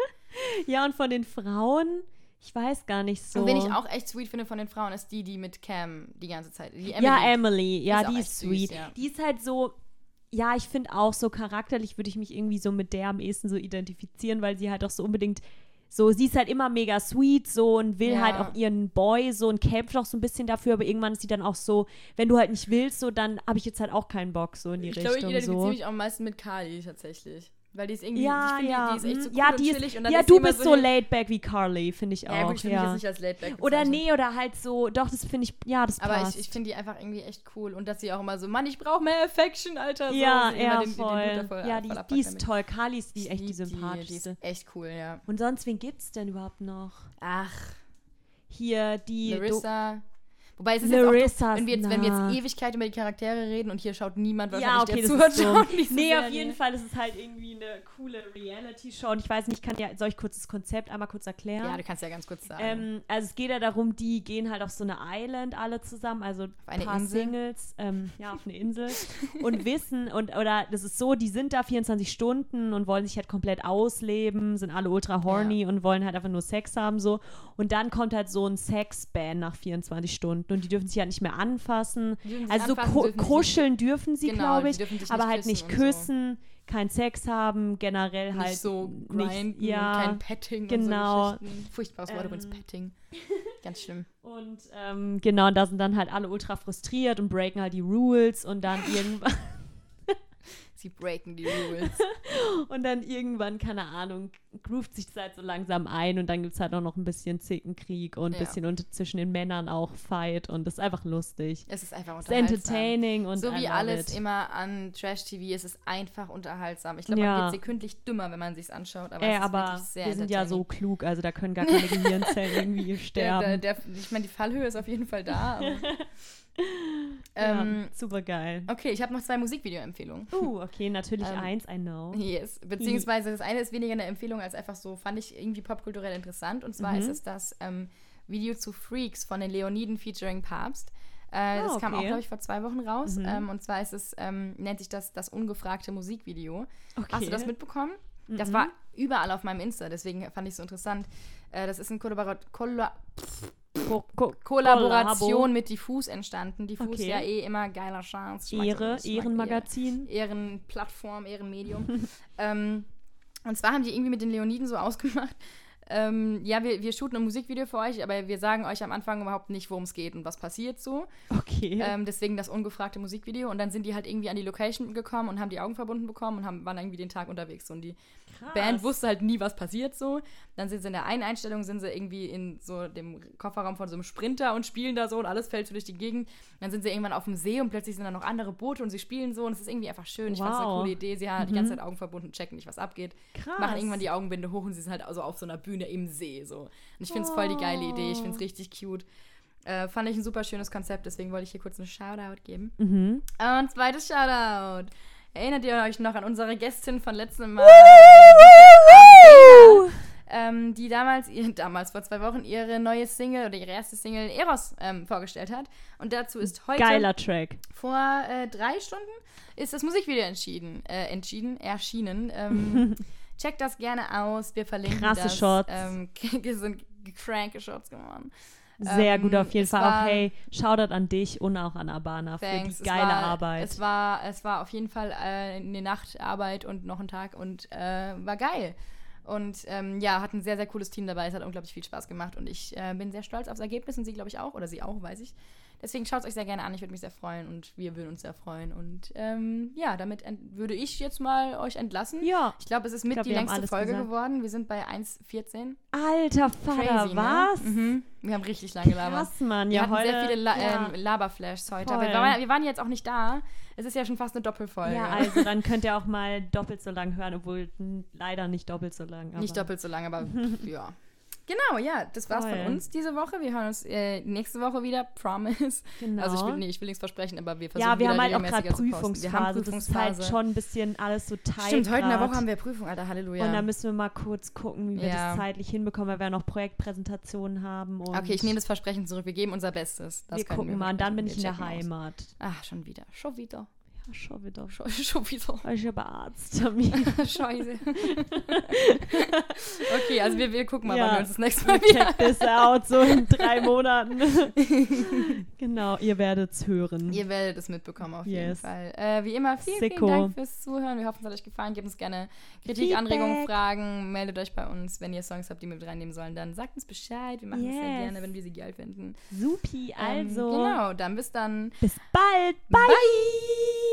Ja, und von den Frauen, ich weiß gar nicht so. Und wen ich auch echt sweet finde von den Frauen, ist die, die mit Cam die ganze Zeit. Die Emily. Ja, Emily. Ja, ist auch die ist süß, sweet. ja. Die ist halt so. Ja, ich finde auch so charakterlich würde ich mich irgendwie so mit der am ehesten so identifizieren, weil sie halt auch so unbedingt so, sie ist halt immer mega sweet so und will Ja. halt auch ihren Boy so und kämpft auch so ein bisschen dafür, aber irgendwann ist sie dann auch so, wenn du halt nicht willst, so, dann habe ich jetzt halt auch keinen Bock so in die Ich glaube, ich Richtung identifiziere so. mich auch am meisten mit Kali tatsächlich. Weil die ist irgendwie, Ja, ich finde, ja, die, ist echt so mm, cool ja, und die chillig. ist, und ja, du bist so laid back wie Carly, finde ich auch. Ja, gut, ich ja. nicht als laid back Oder nee, oder halt so, doch, das finde ich, ja, das Aber passt. ich, ich finde die einfach irgendwie echt cool. Und dass sie auch immer so, Mann, ich brauche mehr Affection, Alter. So, ja, immer ja, den- den voll. Dude da voll- ja, die, voll die ist damit. toll. Carly ist die echt die Die, die ist echt cool, ja. Und sonst, wen gibt's denn überhaupt noch? Ach, Hier die. Larissa. Wobei es ist Larissa jetzt auch, wenn wir jetzt, wenn wir jetzt Ewigkeit über die Charaktere reden und hier schaut niemand wahrscheinlich, ja, okay, der das zuhört, dumm. Nee, auf jeden Fall ist es halt irgendwie eine coole Reality-Show. Und ich weiß nicht, kann ja, soll ich kurz das Konzept einmal kurz erklären? Ja, du kannst ja ganz kurz sagen. Ähm, also es geht ja darum, die gehen halt auf so eine Island alle zusammen, also ein eine paar Insel. Singles, ähm, ja, auf eine Insel und wissen und oder das ist so, die sind da 24 Stunden und wollen sich halt komplett ausleben, sind alle ultra horny und wollen halt einfach nur Sex haben so und dann kommt halt so ein Sex-Ban nach 24 Stunden und die dürfen sich halt nicht mehr anfassen. Also so anfassen, ku dürfen kuscheln dürfen sie, Genau, glaube ich, aber nicht halt nicht küssen so. kein Sex haben, generell nicht halt so nicht- grinden, ja, kein Petting genau. und so Geschichten. Furchtbares Wort übrigens, Ähm. Petting. Ganz schlimm. Und ähm, genau, da sind dann halt alle ultra frustriert und breaken halt die Rules und dann irgendwann Sie breaken die Rules. und dann irgendwann, keine Ahnung, groovt sich das halt so langsam ein und dann gibt es halt auch noch ein bisschen Zickenkrieg und ein Ja. bisschen unter, zwischen den Männern auch Fight und das ist einfach lustig. Es ist einfach Es ist unterhaltsam. entertaining und so wie alles it. immer an Trash-TV, es ist einfach unterhaltsam. Ich glaube, Ja. man wird sekündlich dümmer, wenn man sich's anschaut, aber Ey, es ist aber wirklich sehr wir sind ja so klug, also da können gar keine Gehirnzellen irgendwie Der, sterben. der, der, ich meine, die Fallhöhe ist auf jeden Fall da. Ähm, ja, super geil. okay, ich habe noch zwei Musikvideo-Empfehlungen. Uh, okay, natürlich Ähm, eins, I know. Yes. Beziehungsweise das eine ist weniger eine Empfehlung als einfach so, fand ich irgendwie popkulturell interessant. Und zwar Mhm. ist es das ähm, Video zu Freaks von den Leoniden featuring Papst. Äh, das Ah, kam auch, okay. glaube ich, vor zwei Wochen raus. Mhm. Ähm, und zwar ist es, ähm, nennt sich das das ungefragte Musikvideo. Hast du Okay. das mitbekommen? Das Mhm. war überall auf meinem Insta, deswegen fand ich es so interessant. Äh, das ist eine Kollabora Kolla Ko Ko Kollaboration Kollabo. mit Diffus entstanden. Diffus Okay. ja eh immer geiler Chance. Ehre, Ehrenmagazin. Ehrenplattform, Ehrenmedium. ähm, und zwar haben die irgendwie mit den Leoniden so ausgemacht. Ähm, ja, wir, wir shooten ein Musikvideo für euch, aber wir sagen euch am Anfang überhaupt nicht, worum es geht und was passiert so. Okay. Ähm, deswegen das ungefragte Musikvideo. Und dann sind die halt irgendwie an die Location gekommen und haben die Augen verbunden bekommen und haben, waren irgendwie den Tag unterwegs. Und die Krass. Band wusste halt nie, was passiert so. Dann sind sie in der einen Einstellung, sind sie irgendwie in so dem Kofferraum von so einem Sprinter und spielen da so und alles fällt so durch die Gegend. Dann sind sie irgendwann auf dem See und plötzlich sind da noch andere Boote und sie spielen so und es ist irgendwie einfach schön. Ich fand es eine Wow. coole Idee. Sie haben die Mhm. ganze Zeit Augen verbunden, checken nicht, was abgeht. Krass. Machen irgendwann die Augenbinde hoch und sie sind halt also auf so einer Bühne im See so. Und ich finde es voll die geile Idee. Ich finde es richtig cute. Äh, fand ich ein super schönes Konzept, deswegen wollte ich hier kurz einen Shoutout geben. Mhm. Und zweites Shoutout Erinnert ihr euch noch an unsere Gästin von letztem Mal? Ähm, die damals, ihr- damals vor zwei Wochen, ihre neue Single oder ihre erste Single Eros ähm, vorgestellt hat. Und dazu ist heute Geiler Track. vor äh, drei Stunden ist das Musikvideo entschieden, äh, entschieden, erschienen. Ähm, checkt das gerne aus. Wir verlinken Krasse das. Shots. Ähm, sind kranke Shots geworden. Sehr gut Ähm, auf jeden Fall. war- Auch hey, Shoutout an dich und auch an Abana Thanks. für die geile es war, Arbeit. Es war, es war auf jeden Fall äh, eine Nachtarbeit und noch ein Tag und äh, war geil. Und ähm, ja, hat ein sehr, sehr cooles Team dabei. Es hat unglaublich viel Spaß gemacht und ich äh, bin sehr stolz aufs Ergebnis und sie, glaube ich, auch. Oder sie auch, weiß ich. Deswegen schaut es euch sehr gerne an. Ich würde mich sehr freuen und wir würden uns sehr freuen. Und ähm, ja, damit würde ich jetzt mal euch entlassen. ja, Ich glaube, es ist mit glaub, die längste Folge gesagt. geworden. Wir sind bei 1,14. alter Vater, Crazy, was? Ne? Mhm. Wir haben richtig lange gelabert. Krass, Mann. Wir Ja, hatten heute, sehr viele La ja. ähm, Laberflashs heute. Wir waren, wir waren jetzt auch nicht da. Es ist ja schon fast eine Doppelfolge. ja, also dann könnt ihr auch mal doppelt so lang hören, obwohl leider nicht doppelt so lang. nicht doppelt so lang, aber ja. Genau, ja, das war's Voll. von uns diese Woche. Wir hören uns äh, nächste Woche wieder. Promise. Genau. Also ich will, nee, ich will nichts versprechen, aber wir versuchen ja, wir haben halt auch gerade posten. Wir haben Prüfungsphase. Das ist halt Prüfungsphase. schon ein bisschen alles so tight. Stimmt, heute in der. Woche haben wir Prüfung, Alter, Halleluja. Und dann müssen wir mal kurz gucken, wie wir Ja. das zeitlich hinbekommen, weil wir noch Projektpräsentationen haben. Okay, ich nehme das Versprechen zurück. Wir geben unser Bestes. Das wir gucken mal. Und dann bin ich in der. Wir Heimat. aus. Ach, schon wieder. Schon wieder. Ja, schon wieder. Schon, schon wieder. Ich habe Arzttermin. Scheiße. okay, also wir, wir gucken mal, Ja. wann wir uns das nächste Mal wieder check this out, so in drei Monaten. genau, ihr werdet es hören. Ihr werdet es mitbekommen auf jeden Yes. Fall. Äh, wie immer, vielen, Sicko. vielen Dank fürs Zuhören. Wir hoffen, es hat euch gefallen. Gebt uns gerne Kritik, Feedback. Anregungen, Fragen. Meldet euch bei uns, wenn ihr Songs habt, die wir mit reinnehmen sollen. Dann sagt uns Bescheid. Wir machen das sehr Yes. gerne, wenn wir sie geil finden. Supi, Ähm, also. genau, dann bis dann. Bis bald. Bye. Bye.